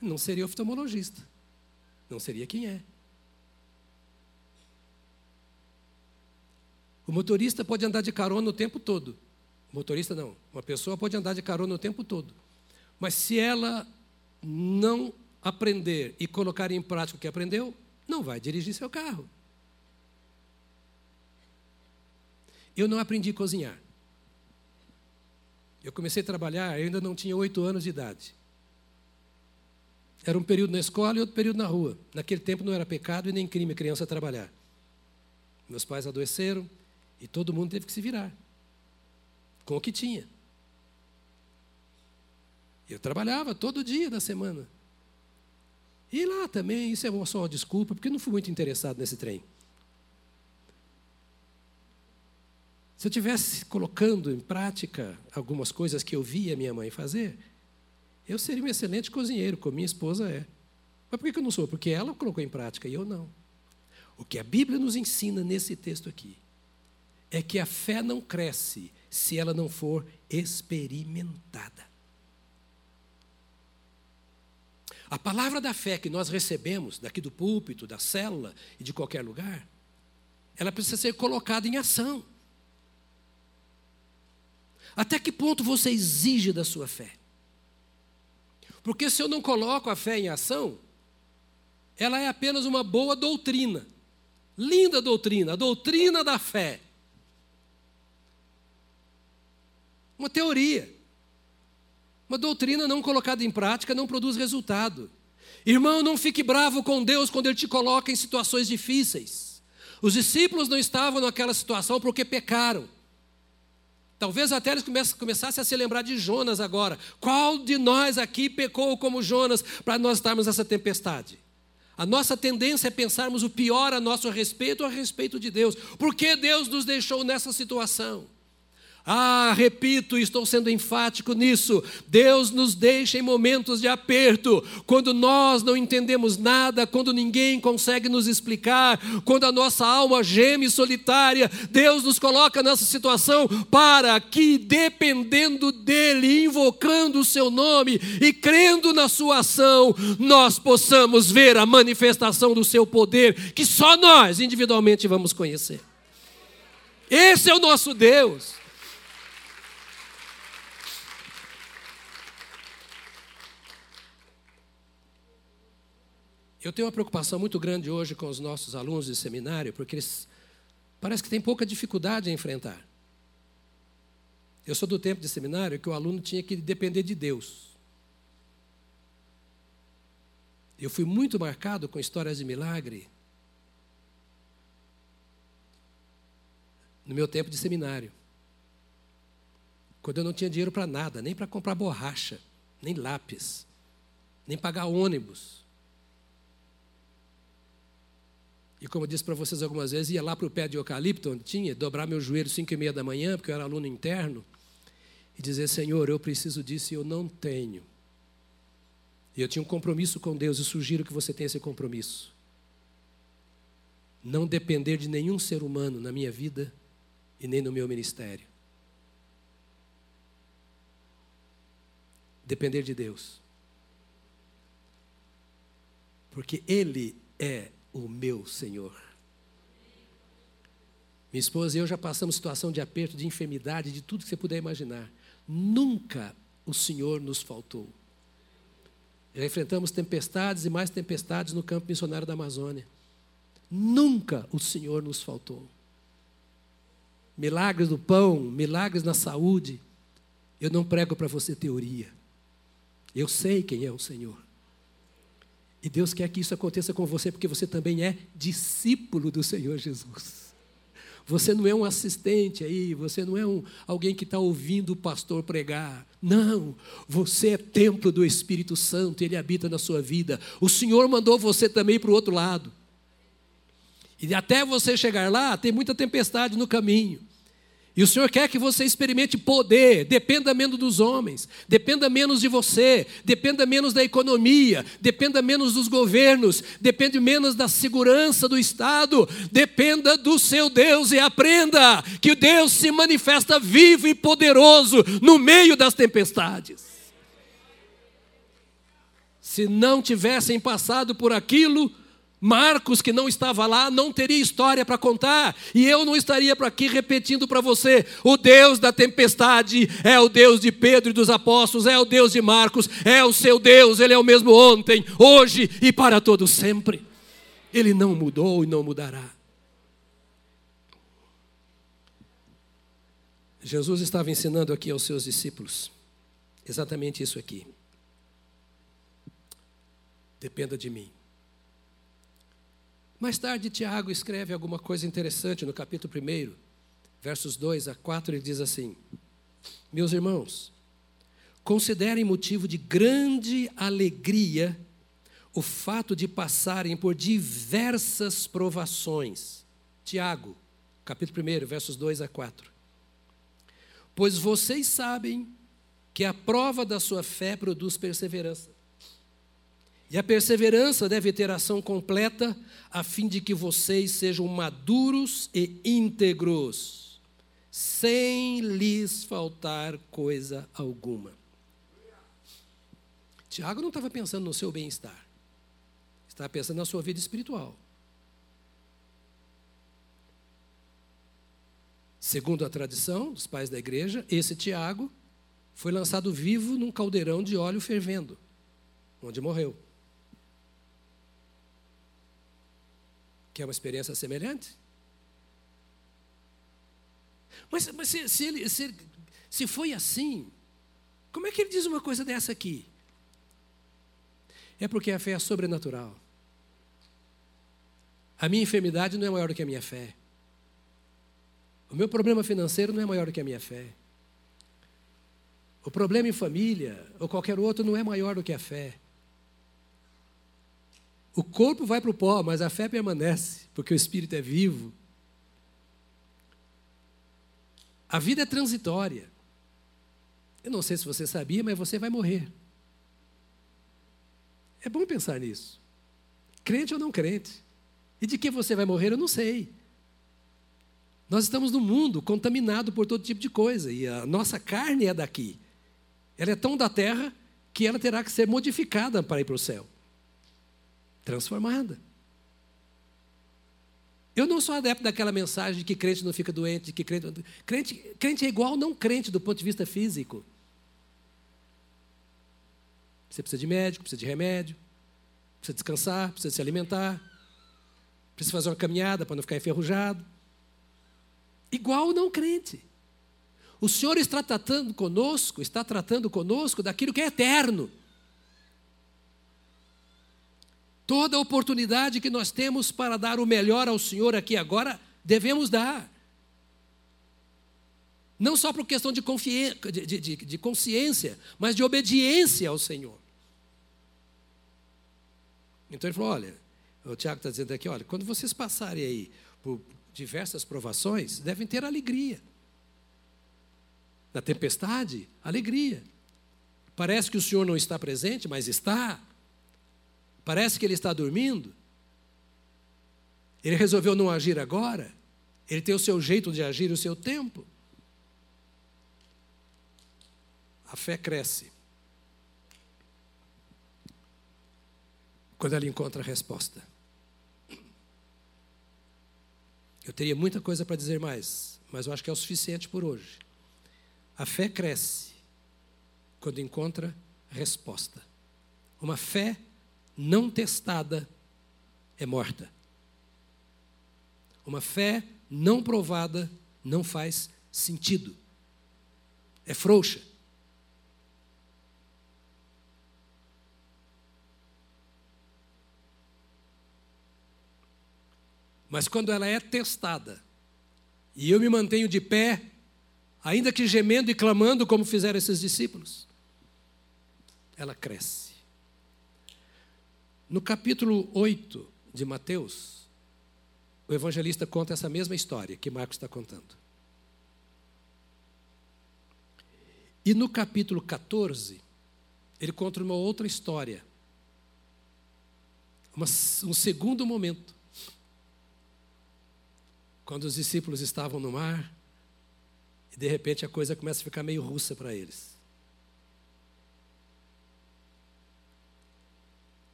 não seria oftalmologista não seria quem é. O motorista pode andar de carona o tempo todo, Motorista não. Uma pessoa pode andar de carona o tempo todo. Mas se ela não aprender e colocar em prática o que aprendeu, não vai dirigir seu carro. Eu não aprendi a cozinhar. Eu comecei a trabalhar, eu ainda não tinha oito anos de idade. Era um período na escola e outro período na rua. Naquele tempo não era pecado e nem crime criança trabalhar. Meus pais adoeceram e todo mundo teve que se virar com o que tinha. Eu trabalhava todo dia da semana. E lá também, isso é só uma desculpa, porque eu não fui muito interessado nesse trem. Se eu tivesse colocando em prática algumas coisas que eu via minha mãe fazer, eu seria um excelente cozinheiro, como minha esposa é. Mas por que eu não sou? Porque ela colocou em prática e eu não. O que a Bíblia nos ensina nesse texto aqui é que a fé não cresce se ela não for experimentada. A palavra da fé que nós recebemos daqui do púlpito, da célula e de qualquer lugar, ela precisa ser colocada em ação. Até que ponto você exige da sua fé? Porque se eu não coloco a fé em ação, ela é apenas uma boa doutrina. Linda doutrina, a doutrina da fé. Uma teoria. Uma doutrina não colocada em prática não produz resultado. Irmão, não fique bravo com Deus quando Ele te coloca em situações difíceis. Os discípulos não estavam naquela situação porque pecaram. Talvez até eles começassem a se lembrar de Jonas agora. Qual de nós aqui pecou como Jonas para nós estarmos nessa tempestade? A nossa tendência é pensarmos o pior a nosso respeito a respeito de Deus. Por que Deus nos deixou nessa situação? Ah, repito, estou sendo enfático nisso. Deus nos deixa em momentos de aperto, quando nós não entendemos nada, quando ninguém consegue nos explicar, quando a nossa alma geme solitária. Deus nos coloca nessa situação para que, dependendo dEle, invocando o Seu nome e crendo na Sua ação, nós possamos ver a manifestação do Seu poder, que só nós individualmente vamos conhecer. Esse é o nosso Deus. Eu tenho uma preocupação muito grande hoje com os nossos alunos de seminário, porque eles parece que têm pouca dificuldade em enfrentar. Eu sou do tempo de seminário que o aluno tinha que depender de Deus. Eu fui muito marcado com histórias de milagre no meu tempo de seminário. Quando eu não tinha dinheiro para nada, nem para comprar borracha, nem lápis, nem pagar ônibus. E como eu disse para vocês algumas vezes, ia lá para o pé de eucalipto, onde tinha, dobrar meu joelho cinco e meia da manhã, porque eu era aluno interno, e dizer, Senhor, eu preciso disso e eu não tenho. E eu tinha um compromisso com Deus, e sugiro que você tenha esse compromisso. Não depender de nenhum ser humano na minha vida e nem no meu ministério. Depender de Deus. Porque Ele é o meu Senhor. Minha esposa e eu já passamos situação de aperto, de enfermidade, de tudo que você puder imaginar. Nunca o Senhor nos faltou. Já enfrentamos tempestades e mais tempestades no campo missionário da Amazônia. Nunca o Senhor nos faltou. Milagres do pão, milagres na saúde. Eu não prego para você teoria. Eu sei quem é o Senhor. E Deus quer que isso aconteça com você, porque você também é discípulo do Senhor Jesus. Você não é um assistente aí, você não é um, alguém que está ouvindo o pastor pregar. Não, você é templo do Espírito Santo, ele habita na sua vida. O Senhor mandou você também para o outro lado. E até você chegar lá, tem muita tempestade no caminho. E o Senhor quer que você experimente poder, dependa menos dos homens, dependa menos de você, dependa menos da economia, dependa menos dos governos, depende menos da segurança do Estado, dependa do seu Deus e aprenda que Deus se manifesta vivo e poderoso no meio das tempestades. Se não tivessem passado por aquilo, Marcos, que não estava lá, não teria história para contar, e eu não estaria para aqui repetindo para você: o Deus da tempestade é o Deus de Pedro e dos apóstolos, é o Deus de Marcos, é o seu Deus, ele é o mesmo ontem, hoje e para todo sempre. Ele não mudou e não mudará. Jesus estava ensinando aqui aos seus discípulos exatamente isso aqui. Dependa de mim. Mais tarde, Tiago escreve alguma coisa interessante no capítulo 1, versos 2 a 4, ele diz assim: Meus irmãos, considerem motivo de grande alegria o fato de passarem por diversas provações. Tiago, capítulo 1, versos 2 a 4. Pois vocês sabem que a prova da sua fé produz perseverança. E a perseverança deve ter ação completa, a fim de que vocês sejam maduros e íntegros, sem lhes faltar coisa alguma. Tiago não estava pensando no seu bem-estar, estava pensando na sua vida espiritual. Segundo a tradição dos pais da igreja, esse Tiago foi lançado vivo num caldeirão de óleo fervendo, onde morreu. Que é uma experiência semelhante? Mas, mas se, se, ele, se, se foi assim, como é que ele diz uma coisa dessa aqui? É porque a fé é sobrenatural. A minha enfermidade não é maior do que a minha fé. O meu problema financeiro não é maior do que a minha fé. O problema em família ou qualquer outro não é maior do que a fé. O corpo vai para o pó, mas a fé permanece, porque o espírito é vivo. A vida é transitória. Eu não sei se você sabia, mas você vai morrer. É bom pensar nisso. Crente ou não crente. E de que você vai morrer, eu não sei. Nós estamos num mundo contaminado por todo tipo de coisa, e a nossa carne é daqui. Ela é tão da terra que ela terá que ser modificada para ir para o céu transformada. Eu não sou adepto daquela mensagem de que crente não fica doente, de que crente, crente, crente é igual não crente do ponto de vista físico. Você precisa de médico, precisa de remédio, precisa descansar, precisa se alimentar, precisa fazer uma caminhada para não ficar enferrujado. Igual não crente. O Senhor está tratando conosco, está tratando conosco daquilo que é eterno. Toda oportunidade que nós temos para dar o melhor ao Senhor aqui agora, devemos dar. Não só por questão de, de, de, de consciência, mas de obediência ao Senhor. Então ele falou: olha, o Tiago está dizendo aqui: olha, quando vocês passarem aí por diversas provações, devem ter alegria. Na tempestade, alegria. Parece que o Senhor não está presente, mas está. Parece que ele está dormindo. Ele resolveu não agir agora. Ele tem o seu jeito de agir, o seu tempo. A fé cresce. Quando ela encontra a resposta. Eu teria muita coisa para dizer mais, mas eu acho que é o suficiente por hoje. A fé cresce quando encontra resposta. Uma fé não testada é morta. Uma fé não provada não faz sentido. É frouxa. Mas quando ela é testada, e eu me mantenho de pé, ainda que gemendo e clamando, como fizeram esses discípulos, ela cresce. No capítulo 8 de Mateus, o evangelista conta essa mesma história que Marcos está contando. E no capítulo 14, ele conta uma outra história. Uma, um segundo momento. Quando os discípulos estavam no mar, e de repente a coisa começa a ficar meio russa para eles.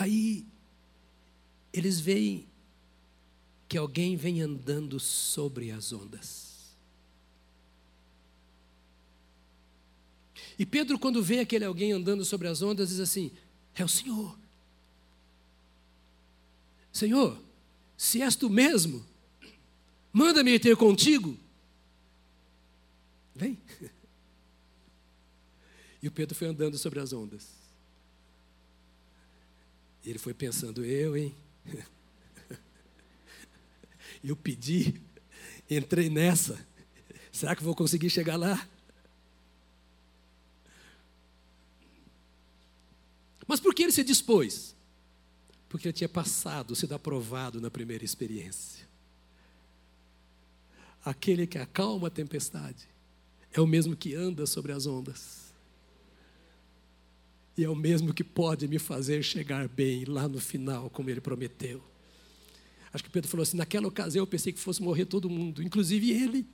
Aí eles veem que alguém vem andando sobre as ondas. E Pedro, quando vê aquele alguém andando sobre as ondas, diz assim: É o Senhor. Senhor, se és tu mesmo, manda-me ter contigo. Vem. E o Pedro foi andando sobre as ondas. E ele foi pensando, eu, hein? Eu pedi, entrei nessa. Será que vou conseguir chegar lá? Mas por que ele se dispôs? Porque ele tinha passado, sido aprovado na primeira experiência. Aquele que acalma a tempestade é o mesmo que anda sobre as ondas. E é o mesmo que pode me fazer chegar bem lá no final, como ele prometeu. Acho que Pedro falou assim: naquela ocasião eu pensei que fosse morrer todo mundo, inclusive ele,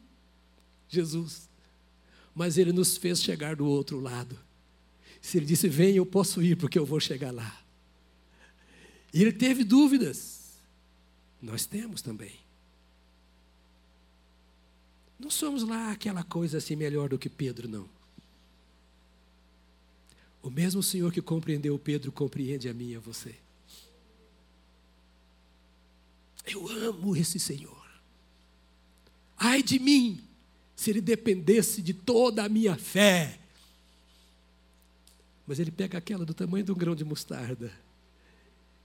Jesus. Mas ele nos fez chegar do outro lado. Se ele disse: Vem, eu posso ir, porque eu vou chegar lá. E ele teve dúvidas. Nós temos também. Não somos lá aquela coisa assim melhor do que Pedro, não. O mesmo Senhor que compreendeu Pedro compreende a mim e a você. Eu amo esse Senhor. Ai de mim, se ele dependesse de toda a minha fé. Mas ele pega aquela do tamanho de um grão de mostarda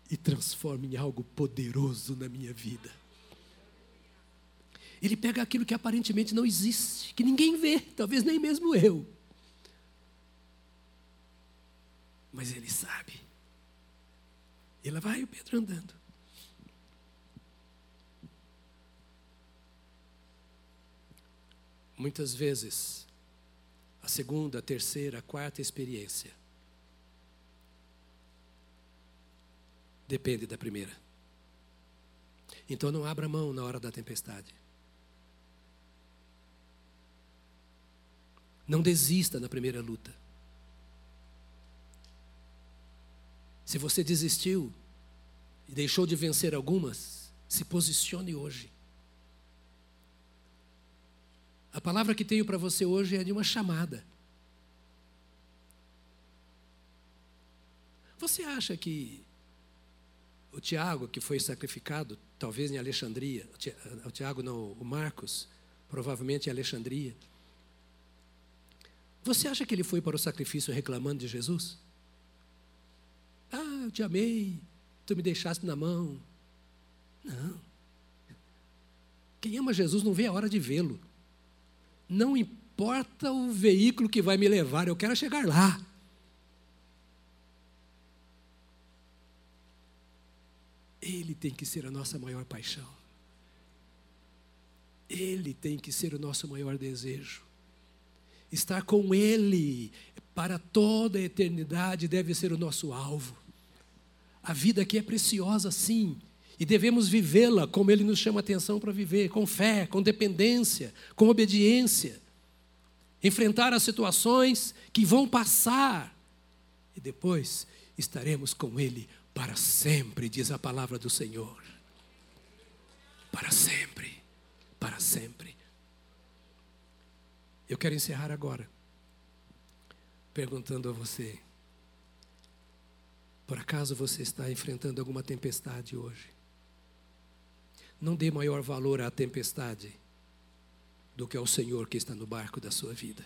e transforma em algo poderoso na minha vida. Ele pega aquilo que aparentemente não existe, que ninguém vê, talvez nem mesmo eu. Mas ele sabe. E lá vai o Pedro andando. Muitas vezes, a segunda, a terceira, a quarta experiência depende da primeira. Então não abra mão na hora da tempestade. Não desista na primeira luta. Se você desistiu e deixou de vencer algumas, se posicione hoje. A palavra que tenho para você hoje é de uma chamada. Você acha que o Tiago, que foi sacrificado, talvez em Alexandria, o Tiago não, o Marcos, provavelmente em Alexandria, você acha que ele foi para o sacrifício reclamando de Jesus? Ah, eu te amei, tu me deixaste na mão. Não. Quem ama Jesus não vê a hora de vê-lo. Não importa o veículo que vai me levar, eu quero chegar lá. Ele tem que ser a nossa maior paixão. Ele tem que ser o nosso maior desejo. Estar com Ele para toda a eternidade deve ser o nosso alvo. A vida aqui é preciosa, sim, e devemos vivê-la como Ele nos chama atenção para viver, com fé, com dependência, com obediência. Enfrentar as situações que vão passar e depois estaremos com Ele para sempre, diz a palavra do Senhor. Para sempre, para sempre. Eu quero encerrar agora perguntando a você: por acaso você está enfrentando alguma tempestade hoje? Não dê maior valor à tempestade do que ao Senhor que está no barco da sua vida.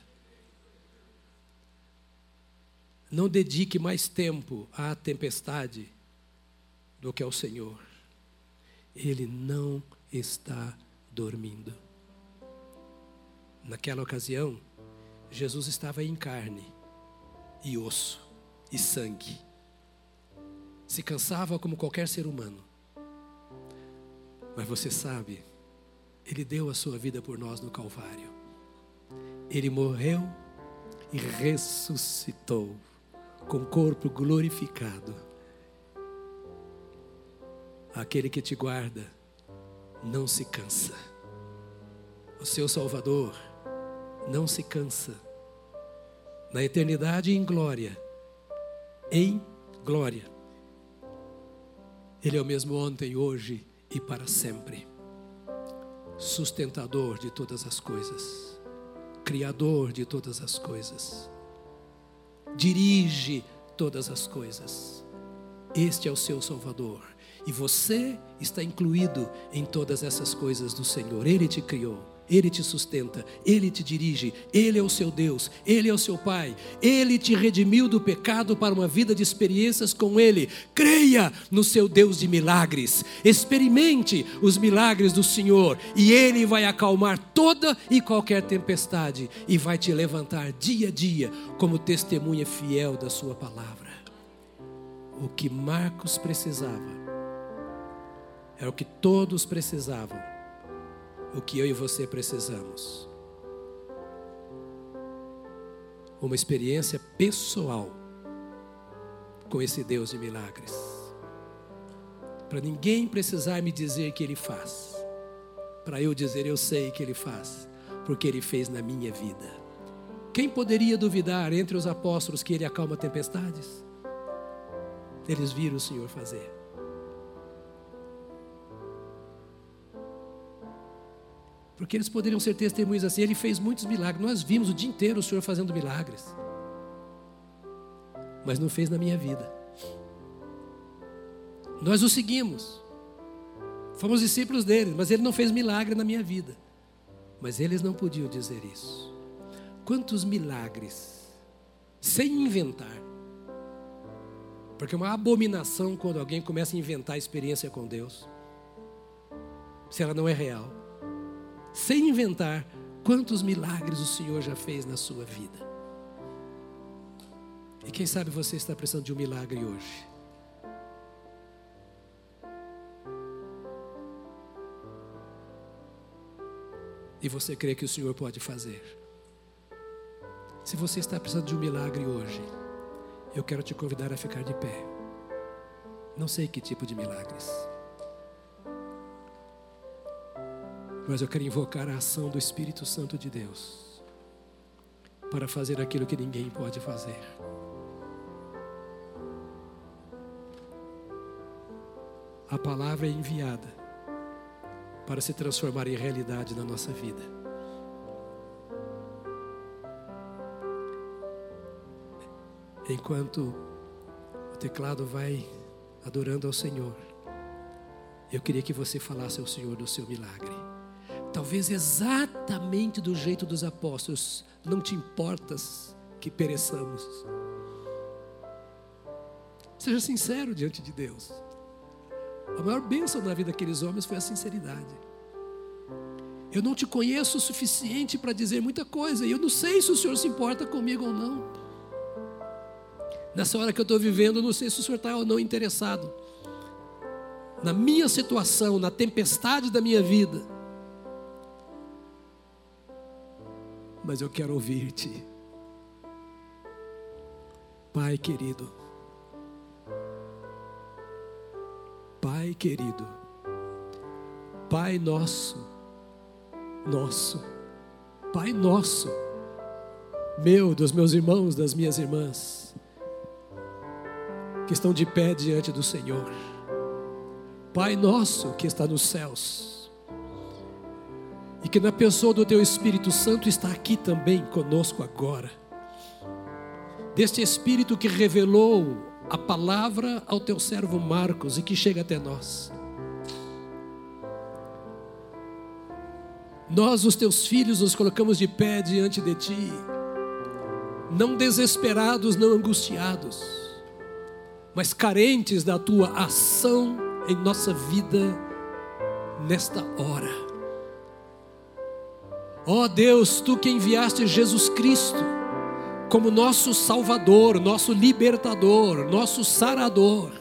Não dedique mais tempo à tempestade do que ao Senhor. Ele não está dormindo. Naquela ocasião, Jesus estava em carne e osso e sangue. Se cansava como qualquer ser humano. Mas você sabe, Ele deu a sua vida por nós no Calvário. Ele morreu e ressuscitou com corpo glorificado. Aquele que te guarda não se cansa. O seu Salvador não se cansa. Na eternidade em glória, em glória Ele é o mesmo ontem, hoje e para sempre. Sustentador de todas as coisas, Criador de todas as coisas, dirige todas as coisas. Este é o seu Salvador. E você está incluído em todas essas coisas do Senhor. Ele te criou. Ele te sustenta, Ele te dirige, Ele é o seu Deus, Ele é o seu Pai, Ele te redimiu do pecado para uma vida de experiências com Ele. Creia no seu Deus de milagres, experimente os milagres do Senhor e Ele vai acalmar toda e qualquer tempestade e vai te levantar dia a dia como testemunha fiel da Sua palavra. O que Marcos precisava é o que todos precisavam o que eu e você precisamos. Uma experiência pessoal com esse Deus de milagres. Para ninguém precisar me dizer que Ele faz. Para eu dizer, eu sei que Ele faz, porque Ele fez na minha vida. Quem poderia duvidar entre os apóstolos que Ele acalma tempestades? Eles viram o Senhor fazer. Porque eles poderiam ser testemunhas assim. Ele fez muitos milagres. Nós vimos o dia inteiro o Senhor fazendo milagres. Mas não fez na minha vida. Nós o seguimos. Fomos discípulos dele, mas ele não fez milagre na minha vida. Mas eles não podiam dizer isso. Quantos milagres, sem inventar. Porque é uma abominação quando alguém começa a inventar experiência com Deus, se ela não é real sem inventar, quantos milagres o Senhor já fez na sua vida. E quem sabe você está precisando de um milagre hoje. E você crê que o Senhor pode fazer. Se você está precisando de um milagre hoje, eu quero te convidar a ficar de pé. Não sei que tipo de milagres. Mas eu quero invocar a ação do Espírito Santo de Deus para fazer aquilo que ninguém pode fazer. A palavra é enviada para se transformar em realidade na nossa vida. Enquanto o teclado vai adorando ao Senhor, eu queria que você falasse ao Senhor do seu milagre talvez exatamente do jeito dos apóstolos, não te importas que pereçamos. Seja sincero diante de Deus. A maior bênção na vida daqueles homens foi a sinceridade. Eu não te conheço o suficiente para dizer muita coisa, e eu não sei se o Senhor se importa comigo ou não. Nessa hora que eu estou vivendo, eu não sei se o Senhor está ou não interessado. Na minha situação, na tempestade da minha vida, mas eu quero ouvir-te. Pai querido, Pai querido, Pai nosso, nosso, Pai nosso, meu, dos meus irmãos, das minhas irmãs, que estão de pé diante do Senhor, Pai nosso que está nos céus, e que na pessoa do Teu Espírito Santo está aqui também conosco agora. Deste Espírito que revelou a palavra ao Teu servo Marcos e que chega até nós. Nós, os Teus filhos, nos colocamos de pé diante de Ti, não desesperados, não angustiados, mas carentes da Tua ação em nossa vida nesta hora. Ó oh Deus, tu que enviaste Jesus Cristo como nosso Salvador, nosso libertador, nosso sarador.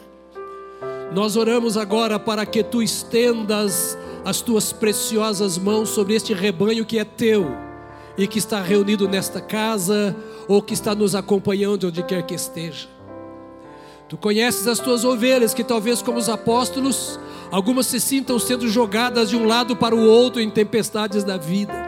Nós oramos agora para que tu estendas as tuas preciosas mãos sobre este rebanho que é teu e que está reunido nesta casa ou que está nos acompanhando onde quer que esteja. Tu conheces as tuas ovelhas que talvez como os apóstolos, algumas se sintam sendo jogadas de um lado para o outro em tempestades da vida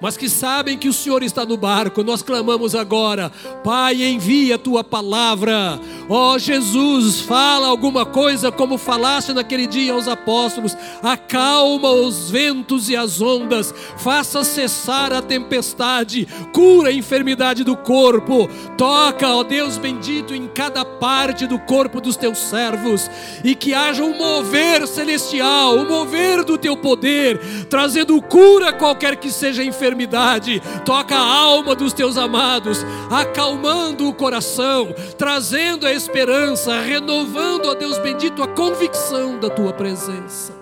mas que sabem que o Senhor está no barco. Nós clamamos agora, Pai, envia a tua palavra. Ó oh, Jesus, fala alguma coisa como falaste naquele dia aos apóstolos. Acalma os ventos e as ondas, faça cessar a tempestade, cura a enfermidade do corpo. Toca, ó Deus bendito, em cada parte do corpo dos teus servos e que haja um mover celestial, um mover do teu poder, trazendo cura qualquer que seja a enfermidade. Toca a alma dos teus amados, acalmando o coração, trazendo a esperança, renovando, ó Deus bendito, a convicção da tua presença.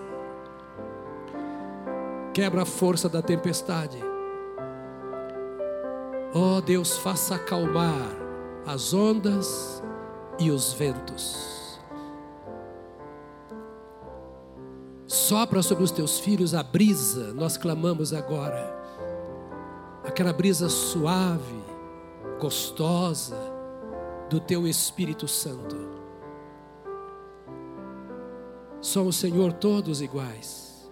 Quebra a força da tempestade. Ó Deus, faça acalmar as ondas e os ventos. Sopra sobre os teus filhos a brisa, nós clamamos agora. Aquela brisa suave, gostosa do teu Espírito Santo. Somos, Senhor, todos iguais.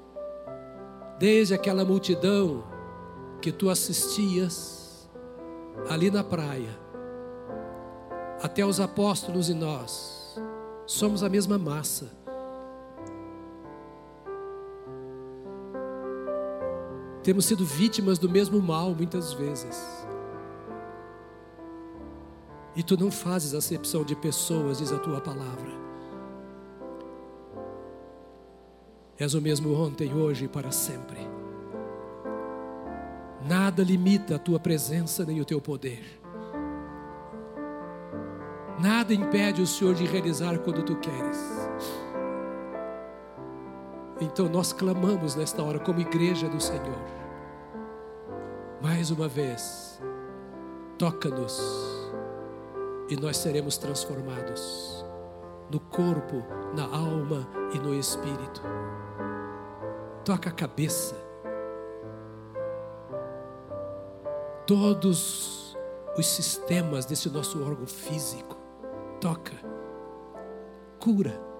Desde aquela multidão que tu assistias ali na praia, até os apóstolos e nós, somos a mesma massa. Temos sido vítimas do mesmo mal muitas vezes. E tu não fazes acepção de pessoas, diz a tua palavra. És o mesmo ontem, hoje e para sempre. Nada limita a tua presença nem o teu poder. Nada impede o Senhor de realizar quando tu queres. Então nós clamamos nesta hora como igreja do Senhor. Mais uma vez, toca-nos e nós seremos transformados no corpo, na alma e no espírito. Toca a cabeça. Todos os sistemas desse nosso órgão físico toca, cura.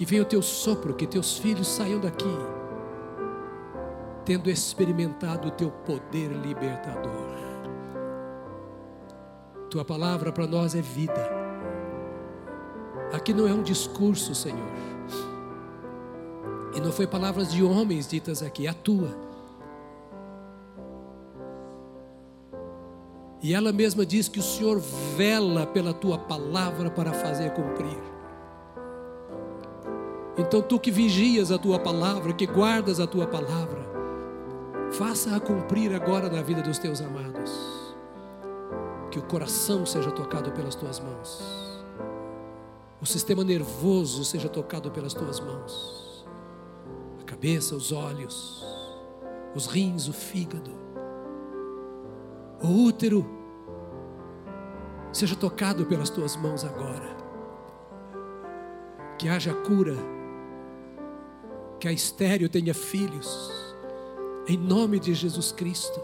Que venha o teu sopro, que teus filhos saiam daqui, tendo experimentado o teu poder libertador. Tua palavra para nós é vida. Aqui não é um discurso, Senhor. E não foi palavras de homens ditas aqui, é a tua. E ela mesma diz que o Senhor vela pela tua palavra para fazer cumprir. Então tu que vigias a tua palavra, que guardas a tua palavra, faça-a cumprir agora na vida dos teus amados. Que o coração seja tocado pelas tuas mãos. O sistema nervoso seja tocado pelas tuas mãos. A cabeça, os olhos, os rins, o fígado o útero seja tocado pelas tuas mãos agora. Que haja cura, que a estéreo tenha filhos, em nome de Jesus Cristo.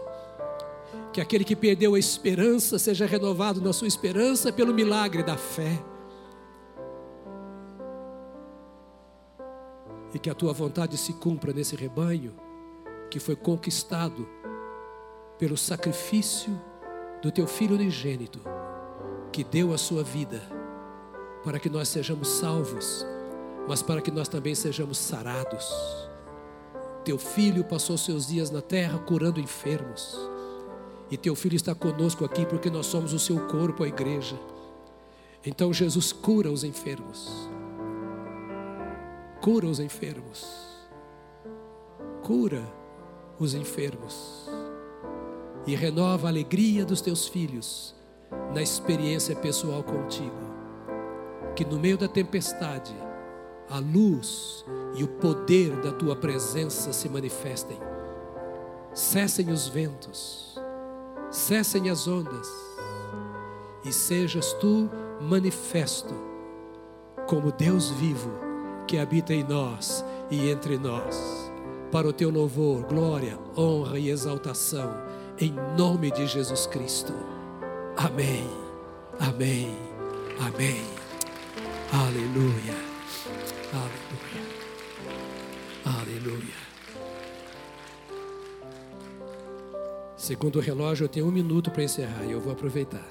Que aquele que perdeu a esperança seja renovado na sua esperança pelo milagre da fé. E que a tua vontade se cumpra nesse rebanho que foi conquistado pelo sacrifício do teu filho unigênito, que deu a sua vida para que nós sejamos salvos, mas para que nós também sejamos sarados. Teu filho passou seus dias na terra curando enfermos. E teu filho está conosco aqui porque nós somos o seu corpo, a igreja. Então Jesus cura os enfermos. Cura os enfermos. Cura os enfermos e renova a alegria dos teus filhos na experiência pessoal contigo. Que no meio da tempestade, a luz e o poder da tua presença se manifestem. Cessem os ventos, cessem as ondas, e sejas tu manifesto como Deus vivo que habita em nós e entre nós, para o teu louvor, glória, honra e exaltação em nome de Jesus Cristo. Amém. Amém. Amém. Aleluia. Aleluia. Aleluia. Segundo o relógio, eu tenho um minuto para encerrar e eu vou aproveitar.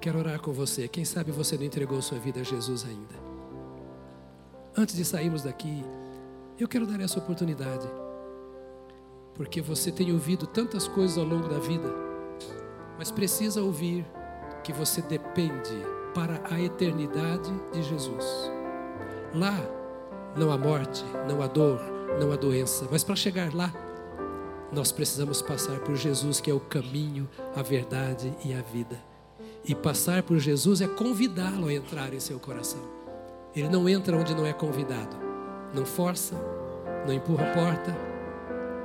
Quero orar com você. Quem sabe você não entregou sua vida a Jesus ainda. Antes de sairmos daqui, eu quero dar essa oportunidade. Porque você tem ouvido tantas coisas ao longo da vida, mas precisa ouvir que você depende para a eternidade de Jesus. Lá não há morte, não há dor, não há doença, mas para chegar lá, nós precisamos passar por Jesus, que é o caminho, a verdade e a vida. E passar por Jesus é convidá-lo a entrar em seu coração. Ele não entra onde não é convidado, não força, não empurra a porta,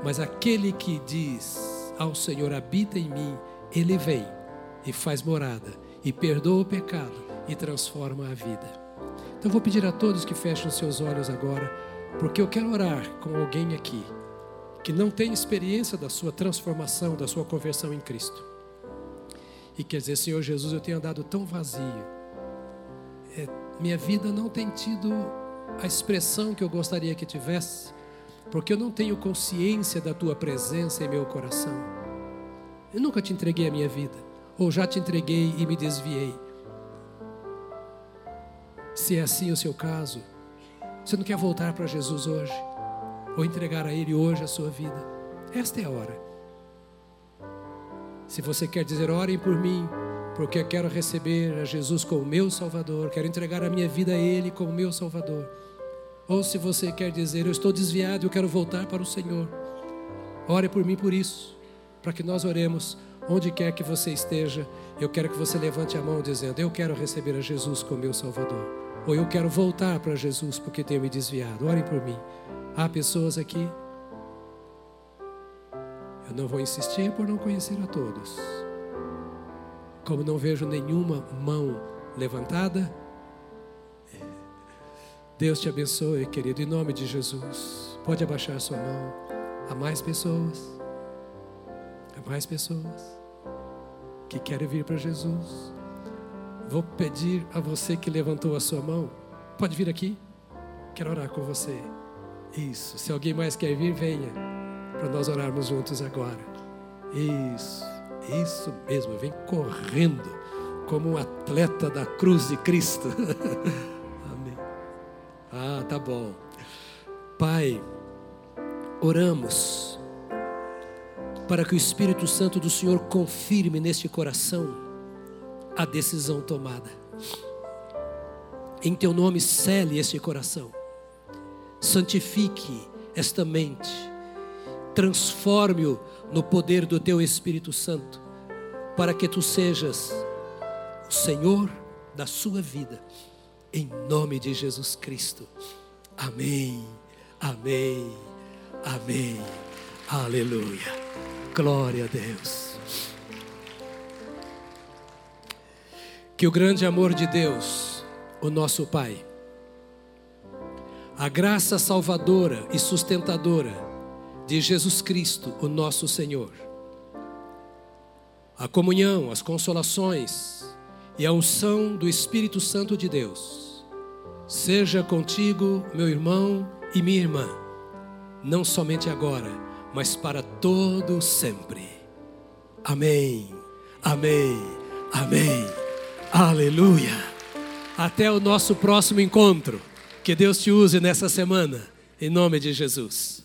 mas aquele que diz ao Senhor: habita em mim, ele vem e faz morada, e perdoa o pecado e transforma a vida. Então vou pedir a todos que fechem os seus olhos agora, porque eu quero orar com alguém aqui que não tem experiência da sua transformação, da sua conversão em Cristo. E quer dizer, Senhor Jesus, eu tenho andado tão vazio. É, minha vida não tem tido a expressão que eu gostaria que tivesse, porque eu não tenho consciência da tua presença em meu coração. Eu nunca te entreguei a minha vida, ou já te entreguei e me desviei. Se é assim o seu caso, você não quer voltar para Jesus hoje? ou entregar a Ele hoje a sua vida. Esta é a hora. Se você quer dizer, orem por mim, porque eu quero receber a Jesus como meu Salvador, quero entregar a minha vida a Ele como meu Salvador. Ou se você quer dizer, eu estou desviado eu quero voltar para o Senhor. Ore por mim por isso, para que nós oremos onde quer que você esteja. Eu quero que você levante a mão dizendo, eu quero receber a Jesus como meu Salvador. Ou eu quero voltar para Jesus porque tenho me desviado. Orem por mim. Há pessoas aqui. Eu não vou insistir por não conhecer a todos. Como não vejo nenhuma mão levantada, Deus te abençoe, querido, em nome de Jesus. Pode abaixar sua mão. Há mais pessoas. Mais pessoas que querem vir para Jesus. Vou pedir a você que levantou a sua mão, pode vir aqui. Quero orar com você. Isso. Se alguém mais quer vir, venha. Para nós orarmos juntos agora. Isso. Isso mesmo. Vem correndo. Como um atleta da cruz de Cristo. Amém. Ah, tá bom. Pai, oramos para que o Espírito Santo do Senhor confirme neste coração a decisão tomada. Em teu nome, cele este coração. Santifique esta mente, transforme-o no poder do teu Espírito Santo, para que tu sejas o Senhor da sua vida, em nome de Jesus Cristo. Amém, amém, amém, aleluia, glória a Deus. Que o grande amor de Deus, o nosso Pai, a graça salvadora e sustentadora de Jesus Cristo, o nosso Senhor. A comunhão, as consolações e a unção do Espírito Santo de Deus. Seja contigo, meu irmão e minha irmã, não somente agora, mas para todo sempre. Amém. Amém. Amém. Aleluia. Até o nosso próximo encontro. Que Deus te use nessa semana, em nome de Jesus.